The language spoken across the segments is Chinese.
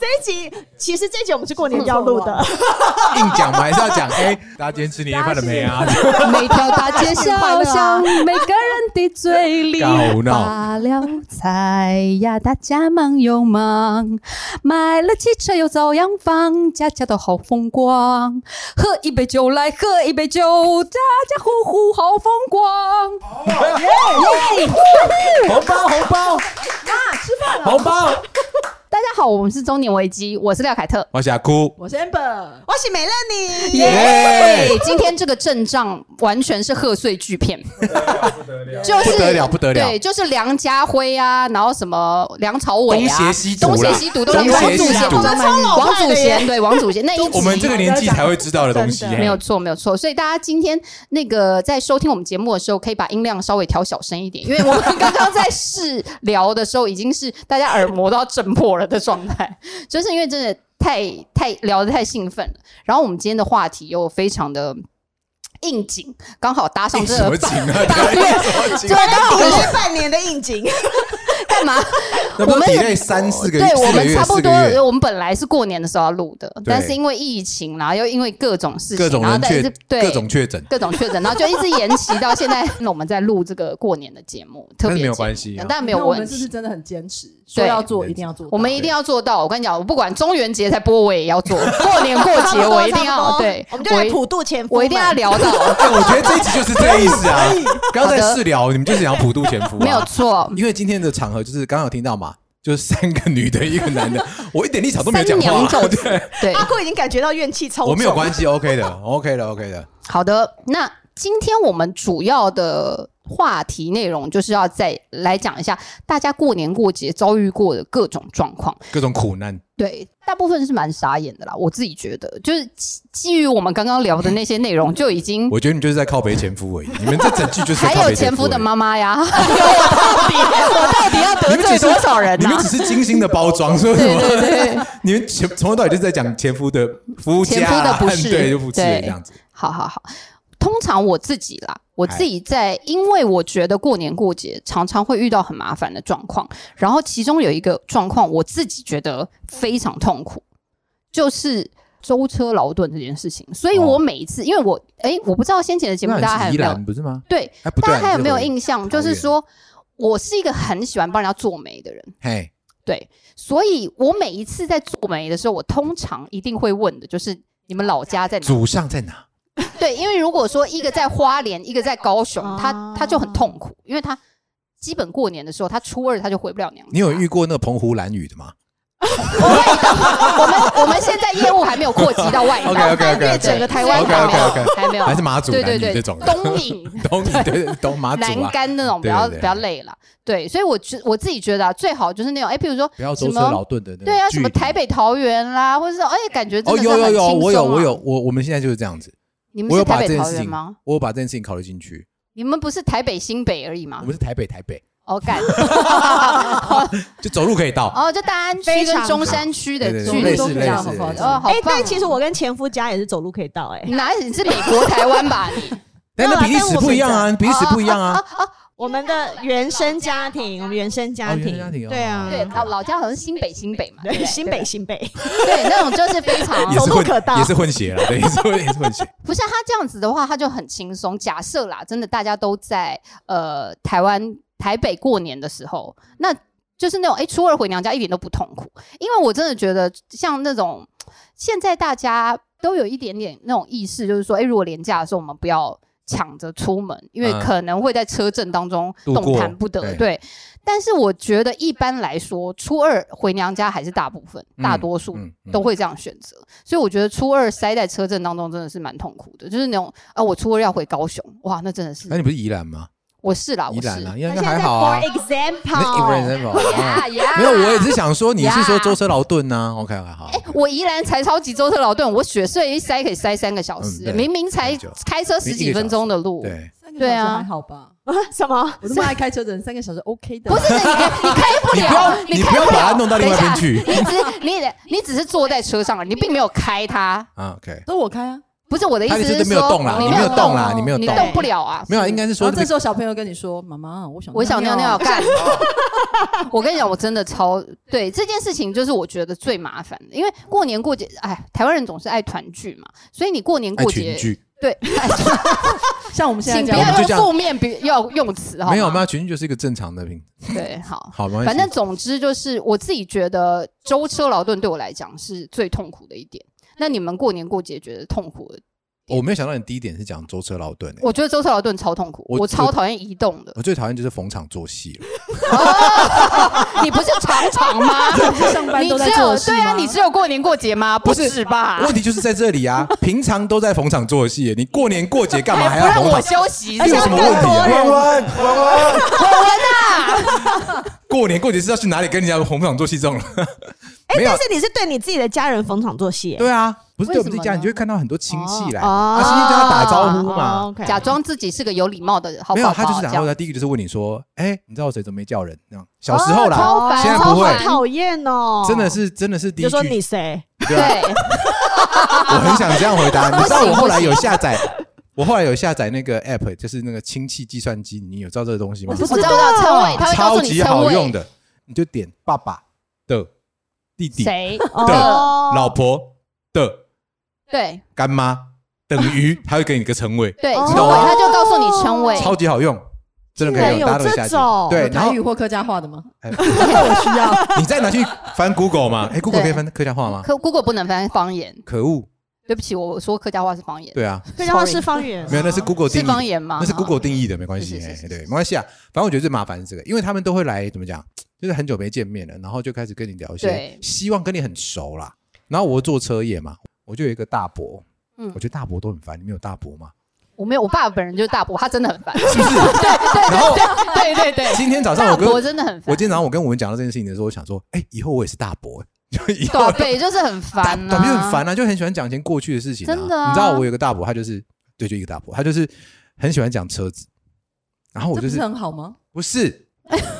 这一集其实这一集我们是过年要录的，硬讲嘛，还是要讲。哎，大家今天吃年夜饭了没啊？每条大街小巷，每个人的嘴里发了财呀，大家忙又忙，买了汽车又遭殃房，家家都好风光。喝一杯酒来，喝一杯酒，家家户户好风光。耶耶红包红包妈吃饭了红包！大家好，我们是中年危机，我是廖凯特。我是阿哭，我是 amber，我是美乐你，耶！今天这个阵仗完全是贺岁巨片，就是不得了不得了。对，就是梁家辉啊，然后什么梁朝伟啊，东邪西毒东邪西毒都是东邪西王祖贤，毒王祖贤对王祖贤。那一集我们这个年纪才会知道的东西，没有错，没有错。所以大家今天那个在收听我们节目的时候，可以把音量稍微调小声一点，因为我们刚刚在试聊的时候，已经是大家耳膜都要震破了的状态，就是因为真的太太聊得太兴奋了。然后我们今天的话题又非常的应景，刚好搭上这个景啊？八月对？刚好抵赖半年的应景，干嘛？那我们 delay 三四个月，对我们差不多我们本来是过年的时候要录的，但是因为疫情，然后又因为各种事情，各种然后人确但是对各种确诊，各种确诊，然后就一直延期到现在。那我们在录这个过年的节目，特别没有关系啊但没有那我问题。们是不是真的很坚持，说对要做一定要做？我们一定要做到。我跟你讲，我不管中元节才播，我也要做；过年过节我一定要对，我们就来普渡前，我一定要聊到，哎，我觉得这一集就是这个意思啊！刚刚在试聊，你们就是想要普渡前夫啊，没有错。因为今天的场合就是刚刚有听到嘛，就是三个女的，一个男的，我一点立场都没有讲话，对，对，阿酷已经感觉到怨气超重，我没有关系，OK 的，OK 的，OK 的，好的，那今天我们主要的话题内容就是要再来讲一下大家过年过节遭遇过的各种状况。各种苦难，对，大部分是蛮傻眼的啦，我自己觉得，就是基基于我们刚刚聊的那些内容，就已经我觉得你就是在靠北前夫而已，你们这整句就是 还有前夫的妈妈呀，我到底我到底要得罪多少人呢、你们只是精心的包装，说什对么？对对，你们前从头到尾就是在讲前夫的夫家前夫的不是对，就不是对这样子。好好好。通常我自己啦，我自己在，因为我觉得过年过节常常会遇到很麻烦的状况，然后其中有一个状况，我自己觉得非常痛苦，就是舟车劳顿这件事情。所以我每一次，因为我哎，我不知道先前的节目大家还有没有不是吗？对，大家还有没有印象？就是说我是一个很喜欢帮人家做媒的人，嘿，对，所以我每一次在做媒的时候，我通常一定会问的就是你们老家在哪？祖上在哪？对，因为如果说一个在花莲，一个在高雄，他哦他就很痛苦，因为他基本过年的时候，他初二他就回不了娘家。你有遇过那个澎湖蓝雨的吗？我们我们现在业务还没有扩及到外岛 OK，OK，OK，OK。对整个台湾还没有还没有，还是马祖对对对，蓝屿这种的？东引。东对对东马祖南啊，干那种比较对。对对比较累了。对，所以我觉我自己觉得啊，最好就是那种哎，比如说不要舟车什么劳顿的那个对啊，距离什么台北桃园啦，或者是哎，感觉真哦，的是很有有有，松啊。我有我有，我我们现在就是这样子，你们是台北把这件事情桃园吗？，我有把这件事情考虑进去。你们不是台北新北而已吗我？们是台北台北，哦，干，就走路可以到。哦，就大安区非常跟中山区的对对距离类似都可以到似类似哦，好哎，棒哦！但其实我跟前夫家也是走路可以到，哎，你哪里？你是美国台湾吧？你 但那比例尺不一样啊，比例尺不一样啊。我们的原生家庭，我们原生家庭生家庭哦，对啊，对老老家好像是新北新北嘛，对新北新北，对那种就是非常 也是混走路可到也是混血了，对，也是混也是混血。不是他这样子的话，他就很轻松。假设啦，真的大家都在呃台湾台北过年的时候，那就是那种哎初二回娘家一点都不痛苦，因为我真的觉得像那种现在大家都有一点点那种意识，就是说哎如果年假的时候我们不要。抢着出门，因为嗯可能会在车震当中动弹不得。对对，但是我觉得一般来说，初二回娘家还是大部分、嗯大多数都会这样选择。所以我觉得初二塞在车震当中真的是蛮痛苦的，就是那种啊，我初二要回高雄，哇，那真的是那你不是宜兰吗？我是啦，我是宜兰啊，应该那现在还好啊 For。那 for example，example，啊呀呀，没有，我也是想说，你是说舟车劳顿呢？OK，好。哎，我宜兰才超级舟车劳顿，我雪隧一塞可以塞三个小时，明明才开车十几分钟的路，对，三个对啊小时还好吧？什么？我这么爱开车的人，三个小时 OK 的。不是你开你开不你不了，你不要把它弄到另外一边去你只你你只是坐在车上，你并没有开它。啊。OK，都我开啊，不是我的意思说是没有动啦你你没有动啦哦你没有动你动不了啊。没有，应该是说这这时候小朋友跟你说：“妈妈，我想我想尿尿尿。干。我跟你讲，我真的超对这件事情，就是我觉得最麻烦的，因为过年过节，哎，台湾人总是爱团聚嘛，所以你过年过节，对，爱 像我们现在请这样，不要用负面比要用词，哈没有，吗没有群聚就是一个正常的品，对，好。好，反正总之就是，我自己觉得舟车劳顿对我来讲是最痛苦的一点。那你们过年过节觉得痛苦的？我没有想到你第一点是讲舟车劳顿、欸，我觉得舟车劳顿超痛苦，我我超讨厌移动的。我最讨厌就是逢场作戏了。你不是常常吗？上班都在你只有做事对啊，你只有过年过节吗？不是是吧？问题就是在这里啊，平常都在逢场作戏，你过年过节干嘛还要让我要逢场？休息？这有什么问题啊？更多人弯弯弯啊！过年过节是要去哪里跟人家逢场作戏这种？哎但，是你是对你自己的家人逢场作戏，对啊，不是对我们为什么自己家人，你就会看到很多亲戚来，哦啊，亲戚就要打招呼嘛。假装自己是个有礼貌的好没有，他就是然后这样他第一个就是问你说，哎，你知道我谁怎么没叫人？那样小时候啦，现在不会讨厌哦，真的是真的是第一就说句，你谁？对 我很想这样回答。你知道我后来有下载，我后来有下载那个 app，就是那个亲戚计算机，你有知道这个东西吗？我知道我知道称谓，他超级好用的，你就点爸爸的弟弟的谁，哦老婆的对。干妈等于，他会给你一个称谓，对，哦称谓他就告诉你称谓，超级好用，真的可以用，大家都可以下这种。去。对，有然后台语或客家话的吗？哎 我需要。你再拿去翻 Google 嘛？哎，Google 可以翻客家话吗？可 Google 不能翻方言，可恶，对不起，我说客家话是方言，对啊，客家话是方言，没有，那是 Google 定是义，方言吗？那是哦 Google 定义的，没关系，哎，是是是是。对，没关系啊。反正我觉得最麻烦是这个，因为他们都会来，怎么讲，就是很久没见面了，然后就开始跟你聊一些对，希望跟你很熟啦。然后我做车业嘛，我就有一个大伯，嗯我觉得大伯都很烦，你们有大伯吗？我没有，我爸本人就是大伯，他真的很烦。是不是？然后对对对，今天早上我跟我真的很烦。我今天早上我跟我们讲到这件事情的时候，我想说，哎，以后我也是大伯，就以后短辈就是很大烦短辈啊，很烦啊，就很喜欢讲一些过去的事情、啊。真的啊你知道我有个大伯，他就是对，就一个大伯，他就是很喜欢讲车子，然后我就是是很好吗？不是，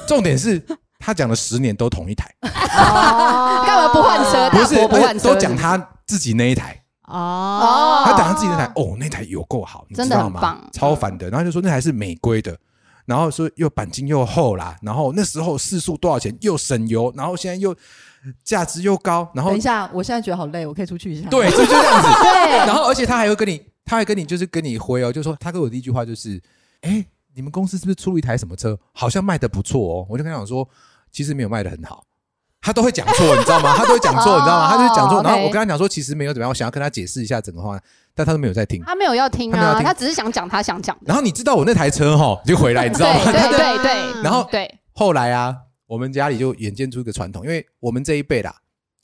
重点是他讲了十年都同一台，哦干嘛不换车？不是，不换车，都讲他自己那一台，哦，他讲他自己那台，哦，那台有够好，你知真的道吗？超烦的，然后就说那台是美规的。然后说又钣金又厚啦，然后那时候四速多少钱？又省油，然后现在又价值又高，然后等一下，我现在觉得好累，我可以出去一下。对，就就这样子。对，然后而且他还会跟你，他还跟你就是跟你回哦，就说他跟我第一句话就是，哎，你们公司是不是出了一台什么车？好像卖的不错哦。我就跟他讲说，其实没有卖的很好。他都会讲错，你知道吗？他都会讲错，你知道吗？他就会讲错。哦然后我跟他讲说，其实没有怎么样，我想要跟他解释一下整个话，但他都没有在听。他没有要听啊，他只是想讲他想讲的。然后你知道我那台车哈，就回来，你知道吗？对对对 对，然后对后来啊，我们家里就演变出一个传统，因为我们这一辈啦，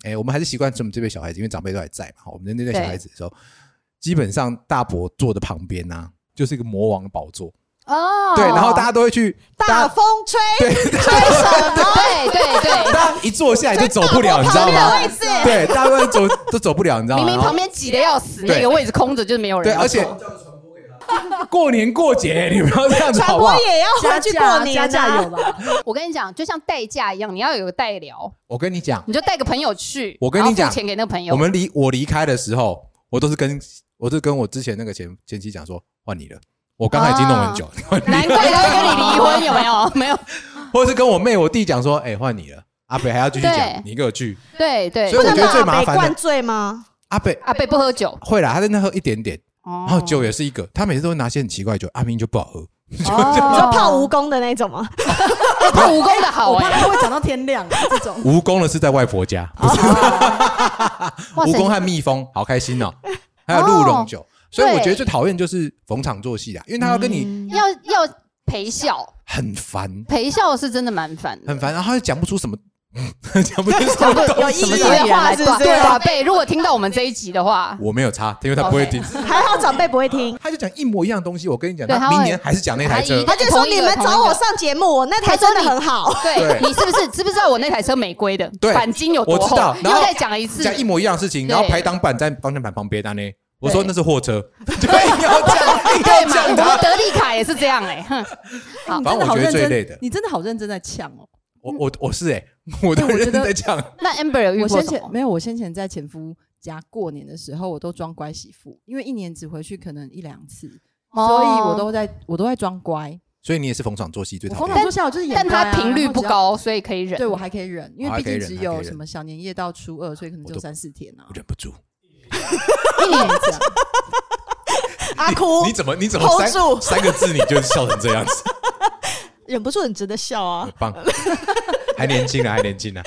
哎，我们还是习惯我们这辈小孩子，因为长辈都还在嘛。我们那代小孩子的时候，基本上大伯坐的旁边呢、就是一个魔王的宝座，哦，对，然后大家都会去，大风吹，对，吹什么？对对对，大家一坐下来就走不了，你知道吗？对，大家都走都走不了，你知道吗？明明旁边挤得要死，那个位置空着，就是没有人对，而且坐过年过节，你不要这样子传好不好？播也要加回去过年加？我跟你讲，就像代驾一样，你要有个代聊，我跟你讲，你就带个朋友去，我跟你讲钱给那个朋友。我们离我离开的时候，我都是跟我是跟我之前那个前前妻讲说，换你了。我刚才已经弄很久，换你。了难怪他会跟你离婚，有没有？没有，或者是跟我妹、我弟讲说，哎，换你了。阿北还要继续讲对，你给我去。对对。所以我觉得最麻不能把北灌烦的醉吗？阿北阿北不喝酒，会啦，他在那喝一点点，然然后酒也是一个，他每次都会拿些很奇怪的酒，阿明就不好喝。你说泡蜈蚣的那种吗？泡蜈蚣的好我怕会讲到天亮这种。蜈蚣的是在外婆家，不是？蜈蚣和蜜蜂，好开心哦。还有鹿茸酒，所以我觉得最讨厌就是逢场作戏啊，因为他要跟你要要陪笑，很烦，陪笑是真的蛮烦。很烦，然后他又讲不出什么，讲不出什么东西。有意义的话是不是？对啊，贝，如果听到我们这一集的话，我没有差，因为他不会听。还好长辈不会听。他就讲一模一样的东西，我跟你讲，他明年还是讲那台车他。就说你们找我上节目，我那台真的很好。对对你是不是知不知道我那台车美规的对钣金有多厚我知道？然后又再讲一次，讲一模一样的事情，然后排挡板在方向盘旁边那呢。我说那是货车，就硬要讲，硬对嘛？要讲我们。德利卡也是这样哎，哼，好你反正我觉得真的好认真最累的你真的好认真在呛哦。我我我是哎，我都认真在呛。那 Amber 有遇我？先前没有，我先前在前夫家过年的时候，我都装乖媳妇，因为一年只回去可能一两次，哦所以我都在我都在装乖。所以你也是逢场作戏最我讨厌。逢场作戏，我就是演但他频率不，高，所以可以忍。对我还可以忍，因为毕竟只有什么小年夜到初二，所以可能就三四天啊我。忍不住，一年这，阿哭你，怎么你怎么 hold 三住三个字你就笑成这样子？忍不住很值得笑啊很。棒，还年轻啊，还年轻啊。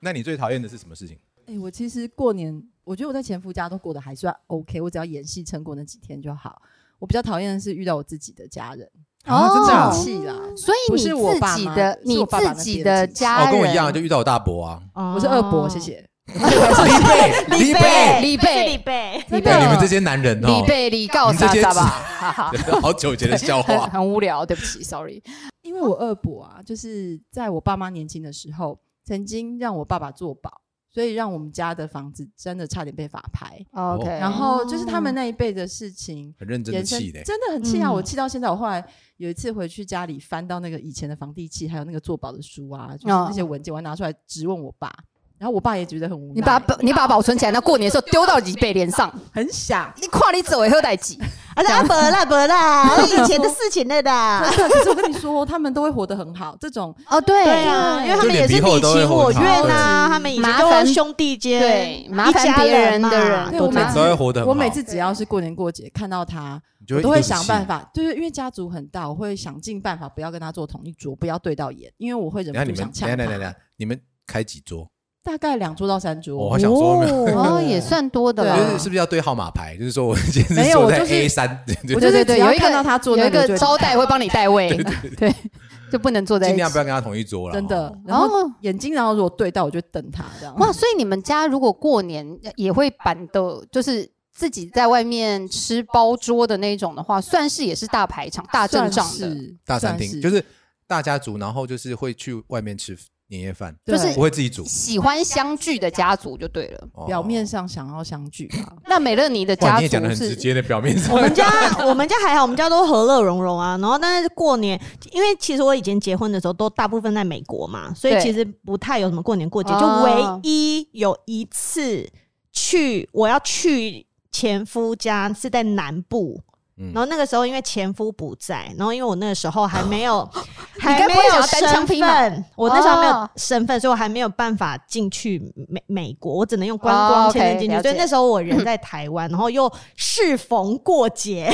那你最讨厌的是什么事情？哎、我其实过年，我觉得我在前夫家都过得还算 OK，我只要演戏撑过那几天就好。我比较讨厌的是遇到我自己的家人，啊，真的啊生气啦。所以你不是我爸妈自己的你是我爸爸那自己边的亲戚的家人，哦，跟我一样，就遇到我大伯啊，我我是二伯，谢。谢。李贝，李贝，李贝，贝李贝，李贝，你们这些男人哦李，贝李告你们这些啥啥吧，哈哈，好久以前的笑很话。很无聊，对不起，sorry。因为我二伯啊，就是在我爸妈年轻的时候，曾经让我爸爸做保，所以让我们家的房子真的差点被法拍。OK，然后就是他们那一辈的事情，很认真气的，真的很气啊！嗯我气到现在，我后来有一次回去家里翻到那个以前的房地契，还有那个做保的书啊，就是哦那些文件，我还拿出来质问我爸，然后我爸也觉得很无奈，你把它你把它保存起来，那过年的时候丢到李贝脸上，很想。你跨你走也喝代几？啊，那不啦不啦，那以前的事情了的。可是我跟你说，他们都会活得很好。这种哦，对对啊，因为他们也是你情我愿呐，他们以前麻烦兄弟间，对麻烦别人的人对我每次都会活得。我每次只要是过年过节看到他，我都会想办。法，就是因为家族很大，我会想尽办法不要跟他坐同一桌，不要对到眼，因为我会忍不住想呛等一下等一下等一他。你们开几桌？大概两桌到三我桌好，想说没有，哦，也算多的对是是不是要对号码牌？就是说我今天坐在有我就是 A 三，我就是对对对，有一只要看到他坐有一那个招待会帮你带位，对，就不能坐在尽量不。要跟他同一桌了。真的哦。然后哦眼睛，然后如果对到，我就瞪他这样。哇，所以你们家如果过年也会板的，就是自己在外面吃包桌的那种的话，算是也是大排场、大阵仗的。是大餐厅就是大家族，然后就是会去外面吃年夜饭，就是不会自己煮。喜欢相聚的家族就对了。哦表面上想要相聚啊，那美乐尼的哇，家你也讲的族是很直接的，表面上我们家我们家还好，我们家都和乐融融啊。然后，但是过年，因为其实我以前结婚的时候都大部分在美国嘛，所以对其实不太有什么过年过节。哦就唯一有一次去，我要去前夫家是在南部。嗯。然后那个时候因为前夫不在，然后因为我那个时候还没有，还该没有不会想要单枪身匹马？份，我那时候没有哦。身份，所以我还没有办法进去美美国，我只能用观哦光签证进去。所以那时候我人在台湾，然后又适逢过节，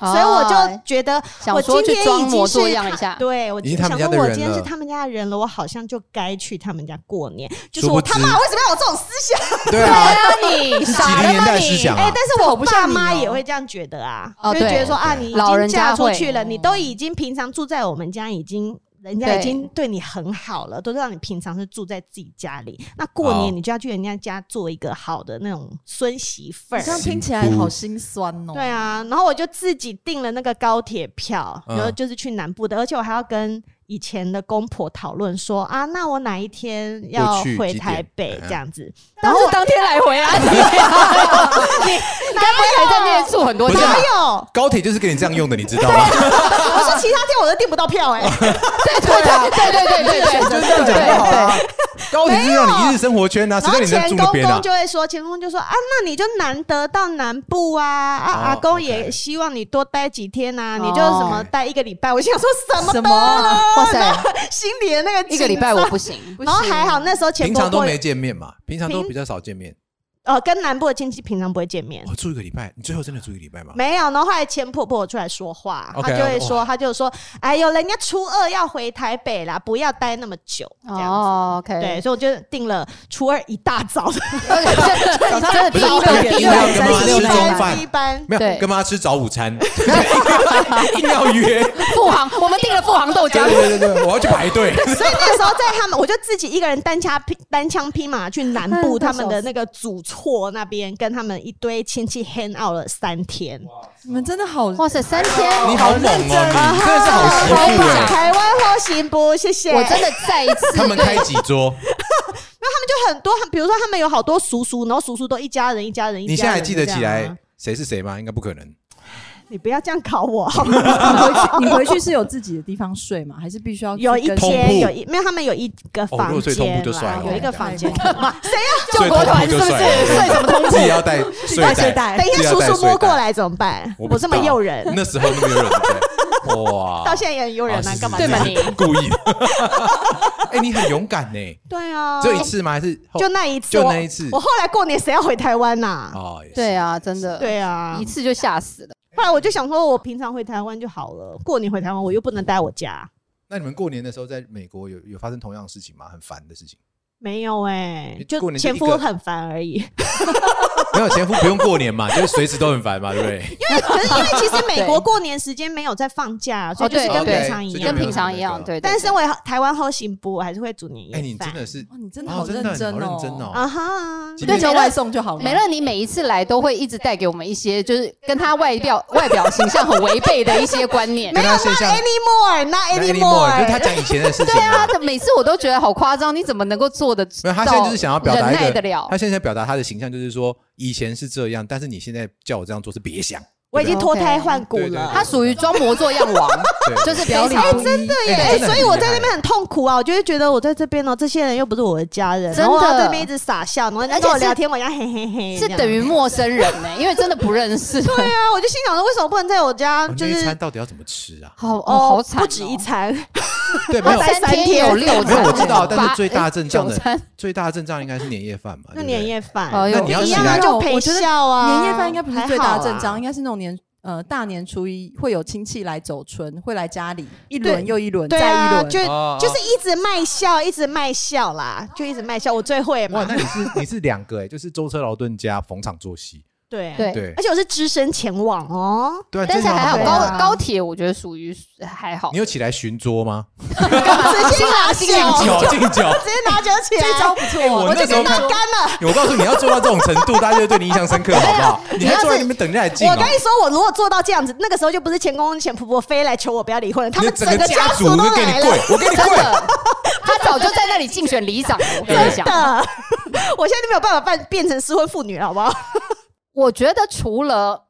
哦。所以我就觉得我今天装模已经是他作样一下。对我想说我今天是他们家的人了，我好像就该去他们家过年。就是我他妈为什么要有这种思想？对啊，你 傻了零年吗你？代思想哎、啊，但是我爸妈哦也会这样觉得啊，哦就会觉得对说啊，你已经嫁出去了，你都已经平常住在我们家，已经。人家已经对你很好了，都让你平常是住在自己家里。那过哦年你就要去人家家做一个好的那种孙媳妇儿这。样听起来好心酸哦。对啊，然后我就自己订了那个高铁票，嗯然后就是去南部的，而且我还要跟以前的公婆讨论说啊，那我哪一天要回台北这样子。然后当天来回啊，你你该不会还在那边住很多不是天吧？哪有？高铁就是给你这样用的，你知道吗？我说其他天我都订不到票哎、对对对对对对对，就是这样讲就好了。高铁是让你一日生活圈啊，谁然后叫你在前公住那边啊公？就会说，前公公就说啊，那你就难得到南部啊，啊、哦阿公也希望你多待几天啊，哦你就什么待一个礼拜。我想说什么什么啊？哇塞，心里的那个一个礼拜我不行。然后还好那时候前婆婆平常都没见面嘛，平常都比较少见面。呃跟南部的亲戚平常不会见面。我住一个礼拜，你最后真的住一个礼拜吗？没有，然后后来前婆婆出来说话她就会说，她就说，哎呦，人家初二要回台北啦，不要待那么久，这样子。哦，OK，对，所以我就定了初二一大早的 早上第一个因为要跟妈第一吃中班，饭第一，班。没有对跟妈吃早午餐，一定要约。富航，我们订了富航豆浆。对对对，我要去排队。所以那时候在他们，我就自己一个人单枪匹单枪匹马去南部他们的那个祖厝那边，跟他们一堆亲戚 hang out 了三天。你们真的好哇塞，三天，你好猛哦，你真的是好媳妇哎。台湾后行不？谢谢。我真的再一次他们开几桌？那他们就很多，比如说他们有好多叔叔，然后叔叔都一家人一家人一家人。你现在还记得起来谁是谁吗？应该不可能。你不要这样考我 好吗？你回去，你回去是有自己的地方睡吗？还是必须要有一跟通铺天有一没有，他们有一个房睡通铺间有一个房间。干嘛？救国团是不是？睡什么通自己要带睡带睡袋。等一下，叔叔摸过来怎么办？我这么诱人，那时候那么诱人？哇，到现在也很诱人啊，干嘛对嘛这样？你？故意的。哎，你很勇敢呢，对啊，只有一次吗？还是就那一次，就我那一次我后来过年谁要回台湾呐？哦，对啊，真的，对啊一，次就吓死了。后来我就想说，我平常回台湾就好了，过年回台湾我又不能待我家，那你们过年的时候在美国有有发生同样的事情吗？很烦的事情？没有哎你，就前夫很烦而已。没有前夫不用过年嘛，就是随时都很烦嘛，对不对？因为可是因为其实美国过年时间没有在放假，所以就是跟平常一样跟平常一样，对。但身为台湾后行部，我还是会煮年夜哎，饭。你真的是哦，你真的哦好认真哦，认真哦啊哈，今天叫外送就好了。美乐，你每一次来都会一直带给我们一些，就是跟他外表 外表形象很违背的一些观念没有，not anymore，not 那 anymore，就是他。讲以前的事情对啊啊。，每次我都觉得好夸张，你怎么能够做的？没有，他现在就是想要表达忍一个，耐得了他。现在表达他的形象就是说，以前是这样，但是你现在叫我这样做是别想。我已经对脱胎换骨对对对了。他属于装模作样王，对就是表里非常不一，真的耶，哎、哎真的很所以我在那边很痛苦啊，我就会觉得我在这边哦，这些人又不是我的家人，真的然后我要在这边一直傻笑，然后跟我聊天，我要嘿嘿嘿，是等于陌生人呢，因为真的不认识。对啊，我就心想说，为什么不能在我家就是餐到底要怎么吃啊？好哦，好惨哦，不止一餐，对，没有待三天有六没有，我知道，但是最大阵仗的最大的阵仗应该是年夜饭嘛。那年夜饭，那你要起来就陪笑啊。年夜饭应该不是最大的阵仗，应该是那种年呃大年初一会有亲戚来走春，会来家里一对轮又一轮，再一轮。就哦就是一直卖笑，一直卖笑啦，就一直卖笑，我最会哇，嘛那。你是你是两个哎，就是舟车劳顿加逢场作戏，对对对而且我是只身前往哦，对啊，但是还好，高高铁我觉得属于还好你。有起来巡桌吗？直接拿敬酒，酒敬酒。直接拿酒起来，这招不错哎我哦，那时候，干了。我告诉你，你要做到这种程度，大家就对你印象深刻，好不好？你还坐在那边等人来敬哦我跟，你说，我如果做到这样子，那个时候就不是前公公前婆婆飞来求我不要离婚了，他你们整整个家族都来了跪，，我跟你跪。他早就在那里竞选里长了。我跟你讲，真的。我现在就没有办法办变成失婚妇女了，好不好？我觉得除了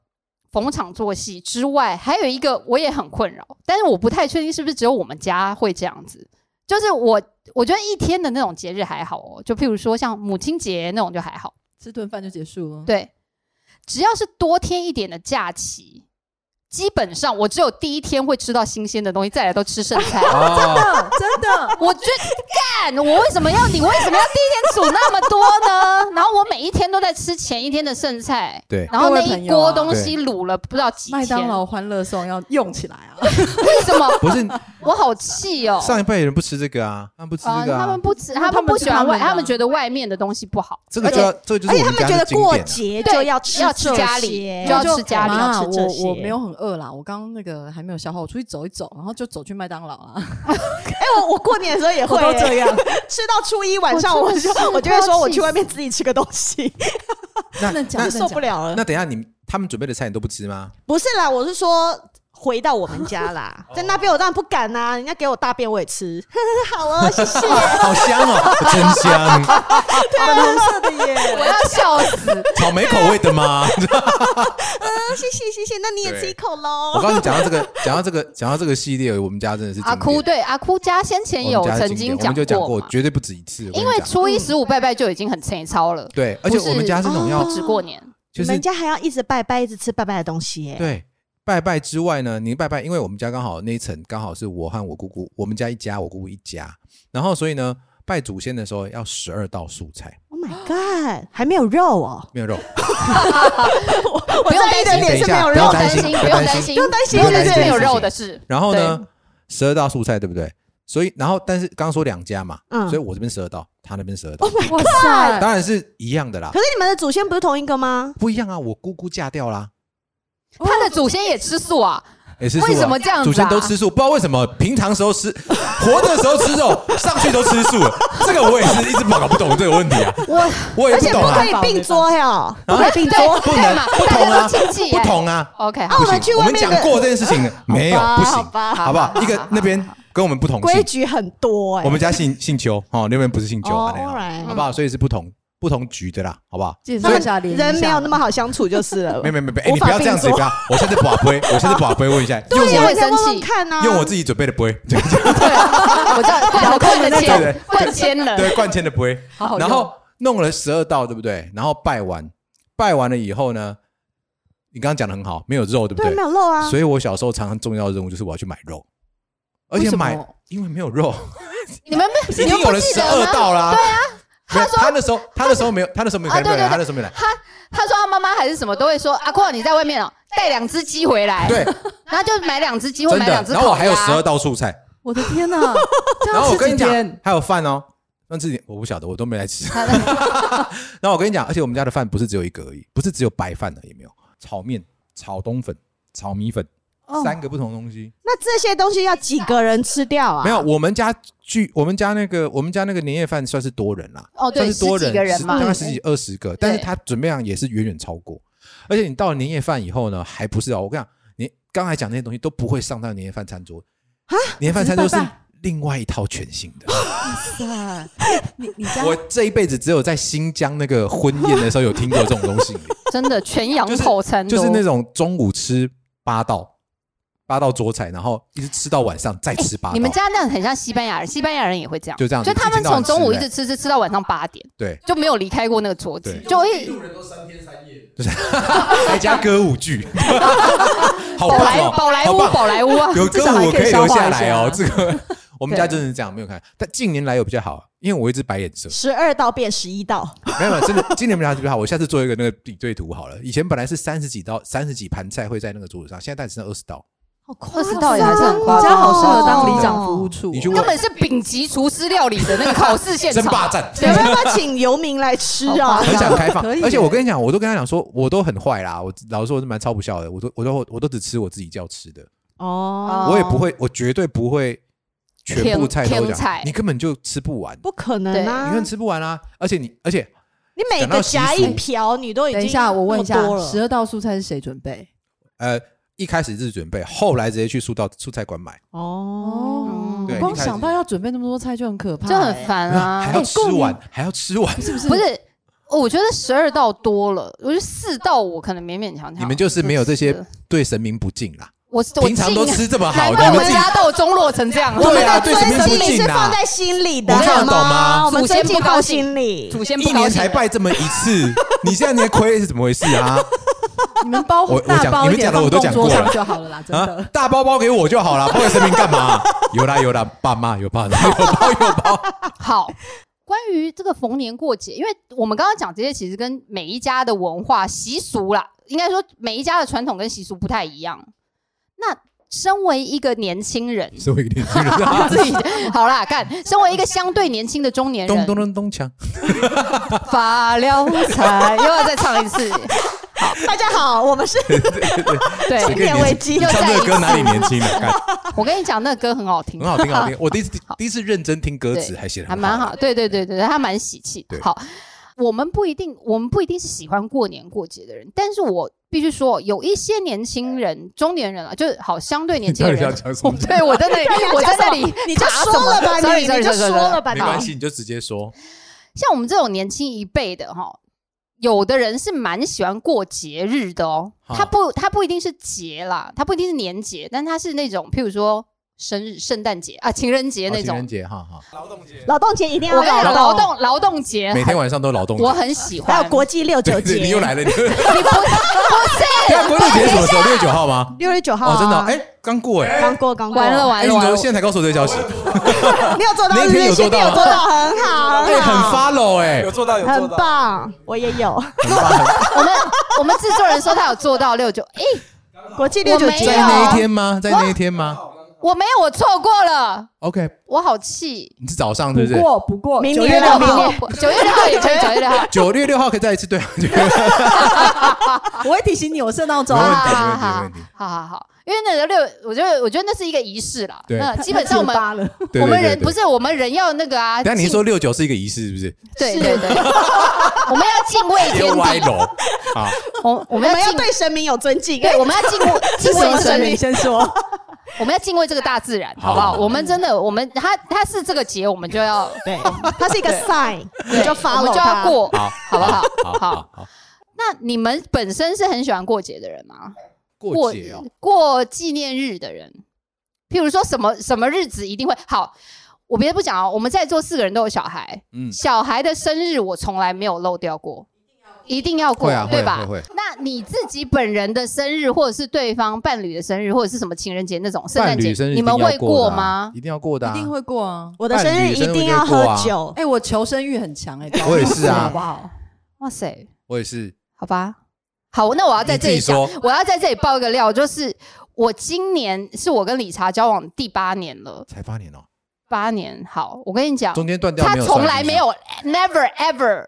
逢场作戏之外，还有一个我也很困扰，但是我不太确定是不是只有我们家会这样子。就是我，我觉得一天的那种节日还好哦，就譬如说像母亲节那种就还好。吃顿饭就结束了。对，只要是多天一点的假期，基本上我只有第一天会吃到新鲜的东西，再来都吃剩菜。真的，真的，我觉得干，我为什么要你为什么要第一天煮那么多呢？然后我每一天都在吃前一天的剩菜，对，然后那一锅东西卤了不知道几天。麦当劳欢乐颂要用起来啊！为什么？不是我好气哦！上一辈人不吃这个啊，他们不吃啊，这个啊他们，不吃，他们不喜欢外，他们觉得外面的东西不好，这个就要这个就而且他们觉得过。节就要吃要吃家里就要吃家里要啊吃这些。我我没有很饿啦，我刚刚那个还没有消化，我出去走一走，然后就走去麦当劳啊。哎，我我过年的时候也会这样，吃到初一晚上，我就我就会说我去外面自己吃个东西，那不能讲那受不了了。那等一下你他们准备的菜你都不吃吗？不是啦，我是说回到我们家啦，在那边我当然不敢呐、人家给我大便我也吃。好哦，谢谢。好香哦，真香，粉红色的耶，我要笑死。草莓口味的吗？嗯，谢谢谢谢，那你也吃一口我喽。我刚你，讲到这个，讲到这个，讲到这个系列，我们家真的是阿哭对阿哭家先前有曾经讲过，过，绝对不止一次。因为初一十五拜拜就已经很粗糙了，对，而且我们家是那种要不止过年，就是你们家还要一直拜拜，一直吃拜拜的东西耶。对拜拜之外呢，你拜拜，因为我们家刚好那一层刚好是我和我姑姑，我们家一家，我姑姑一家，然后所以呢，拜祖先的时候要十二道素菜，Oh my god，还没有肉哦。没有肉，我不用在意的担心脸是没有不用肉担心，不不用担心，用担心不用担心不用对对对担心没有肉的事。然后呢，十二道素菜，对不对？所以，然后但是刚刚说两家嘛，嗯所以我这边十二道，他那边十二道，哇塞，当然是一样的啦可，是你们的祖先不是同一个吗？不一样啊。我姑姑嫁掉啦，他的祖先也吃素啊，也是素啊。为什么这样子啊？祖先都吃素，不知道为什么，平常时候吃，活的时候吃肉，上去都吃素了。这个我也是一直搞不懂这个问题啊，我我也而且不不懂啊可，以并桌哟，不可以并桌。不能对嘛，不同啊大家都亲戚不哎同啊，OK，啊好不行，我们去我们讲外面的过这件事情没有不行，好吧。好不好？一个那边跟我们不同，规矩很多哎。我们家姓姓邱，哦，那边不是姓邱，哦啊那样好不好？所以是不同不同局的啦，好不好？介绍一下。人没有那么好。相处就是了。没没没没，你不要这样子，不要，我现在把杯，我现在把杯问一下，用对我会生气看啊，用我自己准备的杯，对，我知道灌灌的 对对签，灌签了。对，灌签的杯，好好然后弄了十二道，对不对？然后拜完，拜完了以后呢，你刚刚讲的很好，没有肉，对不对？没有肉啊，所以我小时候常常重要的任务就是我要去买肉，而且买因为没有肉，你们没，已经有了十二道啦。对啊，他说他那时候他那时候没有，他那时候没有开会，啊对对对他那时候没来。他他说他妈妈还是什么都会说阿阔你在外面哦带两只鸡回来，对，然后就买两只鸡或买两。只然后我还有十二道素菜，我的天哪！然后我跟你讲，还有饭哦。饭自己我不晓得，我都没来吃。然后我跟你讲，而且我们家的饭不是只有一个而已，不是只有白饭的，也没有炒面、炒冬粉、炒米粉，哦三个不同东西。那这些东西要几个人吃掉啊？没有，我们家聚，我们家那个我们家那个年夜饭算是多人啦，哦对算是多十几个人嘛大概十几二十个，但是对他准备量也是远远超过。而且你到了年夜饭以后呢，还不是哦，我跟你讲，你刚才讲那些东西都不会上到年夜饭餐桌啊年夜饭餐桌是另外一套全新的。塞，你你家我这一辈子只有在新疆那个婚宴的时候有听过这种东西，真的全羊就是口餐就是那。种中午吃八道。八道桌菜，然后一直吃到晚上，再吃八道。你们家那样很像西班牙人，西班牙人也会这样，就这样就他们从中午一直吃吃吃到晚上八点，对，就没有离开过那个桌子对，就是还加歌舞剧，好宝棒哦！莱宝莱坞宝莱坞啊，有歌舞我可以留下来哦。至这个 我们家真的是这样，没有看。但近年来有比较好，因为我一直白眼色，十二道变十一道，没有没有，真的今年比较好。我下次做一个那个比对图好了。以前本来是三十几道、三十几盘菜会在那个桌子上，现在只剩二十道。好夸20道也还是很夸张你家好适合当里长服务处哦。你去根本是丙级厨师料理的那个考试现场。真霸占，有没有要请游民来吃啊？很想开放可以。而且我跟你讲，我都跟他讲说，我都很坏啦。我老实说，我是蛮超不孝的。我都我都我都只吃我自己叫吃的，哦，我也不会，我绝对不会全部菜都讲，你根本就吃不完。不可能你啊根！本吃不完啊！而且你，而且你每个夹一瓢，你都已经等一下，我问一下十二道素菜是谁准备？呃，一开始是准备，后来直接去蔬道蔬菜馆买，哦，光想到要准备那么多菜就很可怕，就很烦啊还啊要！吃完，还要吃完。是不是？不是，我觉得十二道多了，我觉得四道我可能勉勉强强。你们就是没有这些吃对神明不敬啦，我我平常都吃这么好，难怪我们你们自家都中落成这样。对啊我们的对神明尊敬不敬啊是放在心里的，你看得懂吗我们祖先尊敬放不高心里。祖先一年不高兴了，才拜这么一次，你现在连亏是怎么回事啊？你们包我我大讲你们包一点放讲的我都讲过了上就好了啦，真啊的。，大包包给我就好了，包给神明干嘛？有啦有啦，爸妈有爸妈 有包有包，好。关于这个逢年过节，因为我们刚刚讲这些，其实跟每一家的文化习俗啦，应该说每一家的传统跟习俗不太一样。那身为一个年轻人，身为一个年轻人，自己好啦，看，身为一个相对年轻的中年人，咚咚咚咚锵，发了财，又要再唱一次，大家好，我们是 对，青年危机你唱这个歌哪里年轻了？看 我跟你讲，那个歌很好听，很好听，好听。我第一次第一次认真听歌词，对还写的还蛮好，。对对对对，他蛮喜气。好，我们不一定，我们不一定是喜欢过年过节的人，但是我必须说，有一些年轻人、中年人啊，就是好相对年轻人底要讲什么，对我在那里，我在那里你就说了吧，你你就说了吧，好没关系，你就直接说。像我们这种年轻一辈的哈，有的人是蛮喜欢过节日的哦。他不，他不一定是节啦，他不一定是年节，但他是那种譬如说生日、圣诞节啊、情人节那种哦情人。节，哈哈，劳动节劳动节一定要我跟你讲，劳劳动劳动节，每天晚上都劳动节。我很喜欢。还有国际六九对对，节，你又来了，你你不 不是对啊，国庆节什么时候？六月九号吗？六月九号啊哦，真的哦，哎，刚过哎。刚过刚过，完了哎，你怎完了完了，么现在才告诉我这个消息？你有做到那一？天有做到你有做到，很好，哎，很好，follow 哎有，做到有做很到，棒，我也有很棒。很 我们我们制作人说他有做到六九，哎，国际六九节在那一天吗？在那一天吗我没有，我错过了，？OK，我好气。你是早上对不不是？过不过，明九年了明年，九月六号也可以，九月六号。九月六号可以再一次对啊，我会提醒你，我设闹钟没。问题好没问题好好好，因为那个六，我觉得我觉得那是一个仪式啦。对那基本上我们八了，对我们对对对人不是我们人要那个啊。等下你敬说六九是一个仪式，是不是？对对对，我们要敬畏接天地，歪楼啊！我我我们要们要敬对神明有尊敬，对，我们要敬畏敬 是什么神明？畏神明。先说，我们要敬畏这个大自然，好好不好？我们真的，我们它它是这个节，我们就要对，它是一个 sign，你对就我 follow 们就要它。过，好，好不好？好好。好好，那你们本身是很喜欢过节的人吗？过节哦，过纪念日的人，譬如说什么什么日子一定会好。我别的不讲哦，我们在座四个人都有小孩，嗯，小孩的生日我从来没有漏掉过，一定要过，对吧？会会，那你自己本人的生日，或者是对方伴侣的生日，或者是什么情人节那种圣诞节你们会过吗？一定要过的啊，一定会过啊。我的生日一定要喝酒，哎，我求生欲很强哎，我也是啊。好不好？哇塞，我也是，好吧，好，那我要在这里说，我要在这里爆一个料，就是我今年是我跟理查交往第八年了，才八年哦，八年。好，我跟你讲，中间断掉，他从来没有 never ever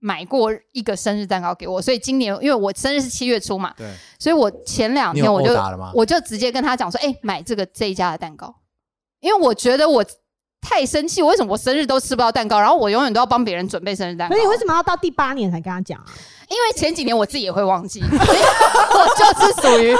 买过一个生日蛋糕给我，所以今年因为我生日是七月初嘛，对，所以我前两天我就？我就直接跟他讲说，哎、买这个这一家的蛋糕，因为我觉得我太生气，为什么我生日都吃不到蛋糕，然后我永远都要帮别人准备生日蛋糕可是？你为什么要到第八年才跟他讲啊？因为前几年我自己也会忘记，所以我就是属于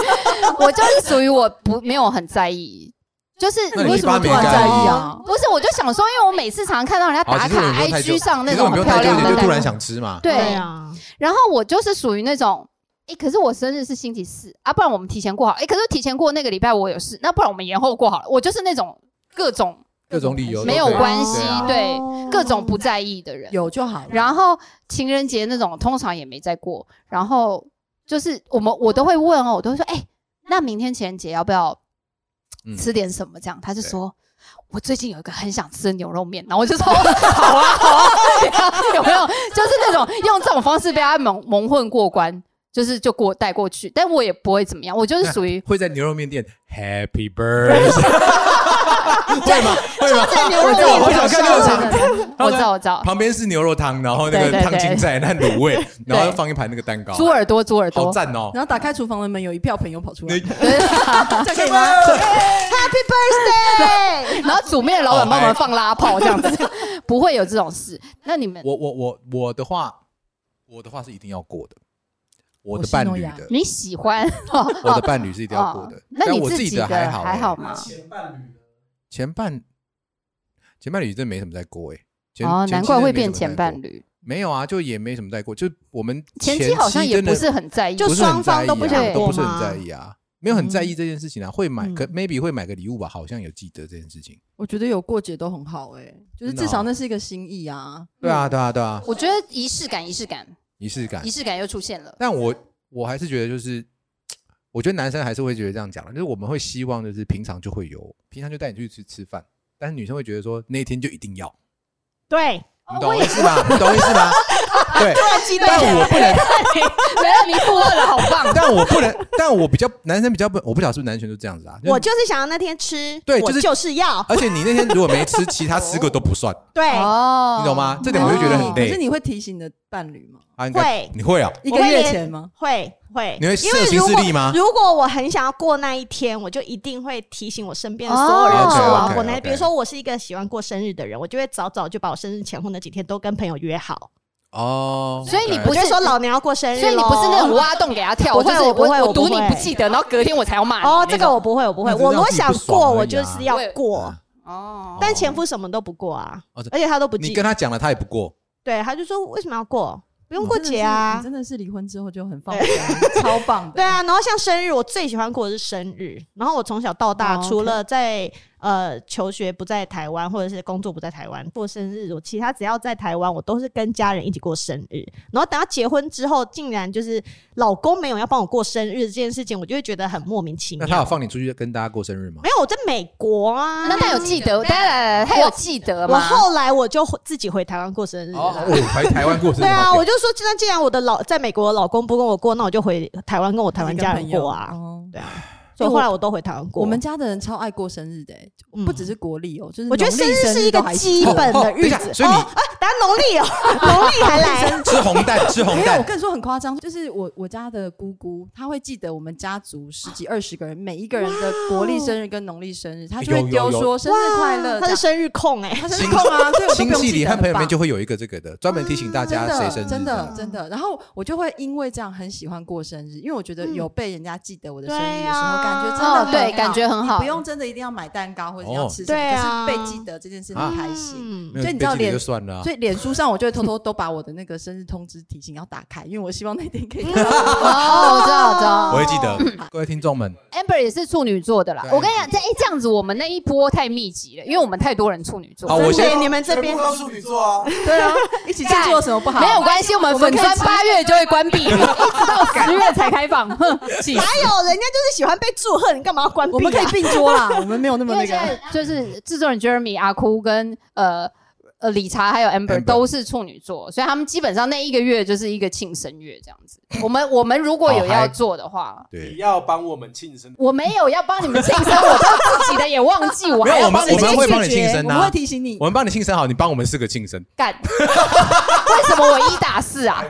我就是属于我不没有很在意，就是那你为什么突然在意啊？不是我就想说，因为我每次常常看到人家打卡 IG 上那种很漂亮的就突然，想吃嘛。对啊，然后我就是属于那种。哎、可是我生日是星期四啊，不然我们提前过好。哎、可是提前过那个礼拜我有事，那不然我们延后过好了。我就是那种各种各种理由没有关系对各种不在意的人。有就好了。然后情人节那种通常也没在过，然后就是我们我都会问哦，我都会说，哎、那明天情人节要不要嗯吃点什么？这样，他就说。我最近有一个很想吃的牛肉面，然后我就说 好啊好啊，有没有？就是那种用这种方式被他蒙蒙混过关，就是就过带过去，但我也不会怎么样，我就是属于会在牛肉面店 Happy Birthday，会吗？会吗？牛肉我知道我想看那个场，我知道我知道，旁边是牛肉汤，然后那个汤青菜、那卤味，然后放一盘那个蛋糕，猪耳朵猪耳朵，好赞哦！然后打开厨房的门，有一票朋友跑出来。那，这可以吗？Happy birthday！然后煮面的老板帮我们放拉炮这样子，不会有这种事。那你们？我我我我的话，我的话是一定要过的，我的伴侣的，你喜欢？我的伴侣是一定要过的。哦。那但我自你自己的还好，欸还好吗？前伴前半前伴侣真没什么在过哎，前哦，难怪会变前伴在过。侣。没有啊，就也没什么在过，就我们前妻期好像也不是很在意，就双方都不想过都不是很在意啊，没有很在意嗯这件事情啊，会买嗯可 maybe 会买个礼物吧，好像有记得这件事情。我觉得有过节都很好哎，就是至少那是一个心意啊。对啊，对啊，对啊，我觉得仪式感，仪式感，仪式感仪。式感又出现了。但我我还是觉得就是，我觉得男生还是会觉得这样讲的，就是我们会希望就是平常就会有，平常就带你去吃吃饭，但是女生会觉得说那一天就一定要，对，你懂我意思吗？你懂我意思吗？对，但我不能，没有你附和的好棒，但我不能，但我比较男生比较不，我不晓得是不是男生都这样子啊。我就是想要那天吃，我对就是就是要，而且你那天如果没吃，其他吃个都不算，对，哦你懂？吗？这点我就觉得很累可是你会提醒你的伴侣吗？啊。应该会你会啊？一个月前吗？会会，你会因为设行如果事历吗如果我很想要过那一天，我就一定会提醒我身边的所有人哦说我要过那比如说我是一个喜欢过生日的人，我就会早早就把我生日前后那几天都跟朋友约好。哦，所以你不是说老娘要过生日，所以你不是那种挖洞给他跳，不会就是我不会我赌你不记得，然后隔天我才要骂你哦，这个我不会，我不会。我我如果想过，我就是要过，哦，但前夫什么都不过啊而且他都不你。跟他讲了，他也不过。对，他就说为什么要过？不用过你真的是节啊你。真的是离婚之后就很放松，超棒的。对啊，然后像生日，我最喜欢过的是生日。然后我从小到大，哦除了在呃求学不在台湾，或者是工作不在台湾过生日，我其他只要在台湾，我都是跟家人一起过生日。然后等到结婚之后，竟然就是老公没有要帮我过生日这件事情，我就会觉得很莫名其妙。那他有放你出去跟大家过生日吗没？有？我在美国啊。那他有记得？当然，他有记得我？后来我就自己回台湾过生日。哦，我回台湾过生日。对啊，我就说，那既然我的老在美国的老公不跟我过，那我就回台湾跟我台湾家人过啊。哦对啊，所以后来我都回台湾过。我们家的人超爱过生日的、欸，嗯不只是国历哦，就是我觉得生日是一个基哦哦本的日子。所以你哦啊，等下农历哦，农历还来。吃红蛋，吃红没有，我蛋。跟你说很夸张，就是我我家的姑姑，她会记得我们家族十几二十个人，每一个人的国历生日跟农历生日，她就会丢说生日快乐，这样他是生日控哎，她生日控啊，所以我都不亲戚里用记得和朋友里面很棒就会有一个这个的，专门提醒大家真的谁生日。真的真的。然后我就会因为这样很喜欢过生日，因为我觉得有被人家记得我的生日的时候，对呀该感觉真的哦对感觉很好不用真的一定要买蛋糕或者要吃什么，对啊可是被记得这件事很开心。嗯所以你知道脸就算了啊所。以脸书上我就会偷偷都把我的那个生日通知提醒要打开，因为我希望那天可以。哦，我知道，我知道。我会记得，各位听众们，Amber 也是处女座的啦。我跟你讲，这哎这样子，我们那一波太密集了，因为我们太多人处女座。好我先你们这边全部都处女座啊，对啊，一起庆祝有什么不好？没有关系，我们粉专八月就会关闭，一直到十月才开放。哼，气死哪有人家就是喜欢被祝贺，你干嘛要关闭、啊？我们可以并桌啦，我们没有那么那因为现个。在就是制作人 Jeremy、阿哭跟呃呃理查还有 Amber 都是处女座，所以他们基本上那一个月就是一个庆生月这样子。我们我们如果有要做的话。你对，要帮我们庆生，我没有要帮你们庆生，我都自己的也忘记，我没有我们还要帮你我们会帮你拒绝庆生我们会啊，提醒你我。们帮你庆生好，你帮我们四个庆生。干。为什么我一打四啊？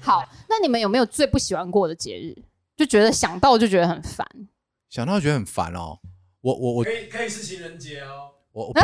好，那你们有没有最不喜欢过的节日？就觉得想到就觉得很烦。想到觉得很烦哦。我我我可以可以是情人节哦，我我不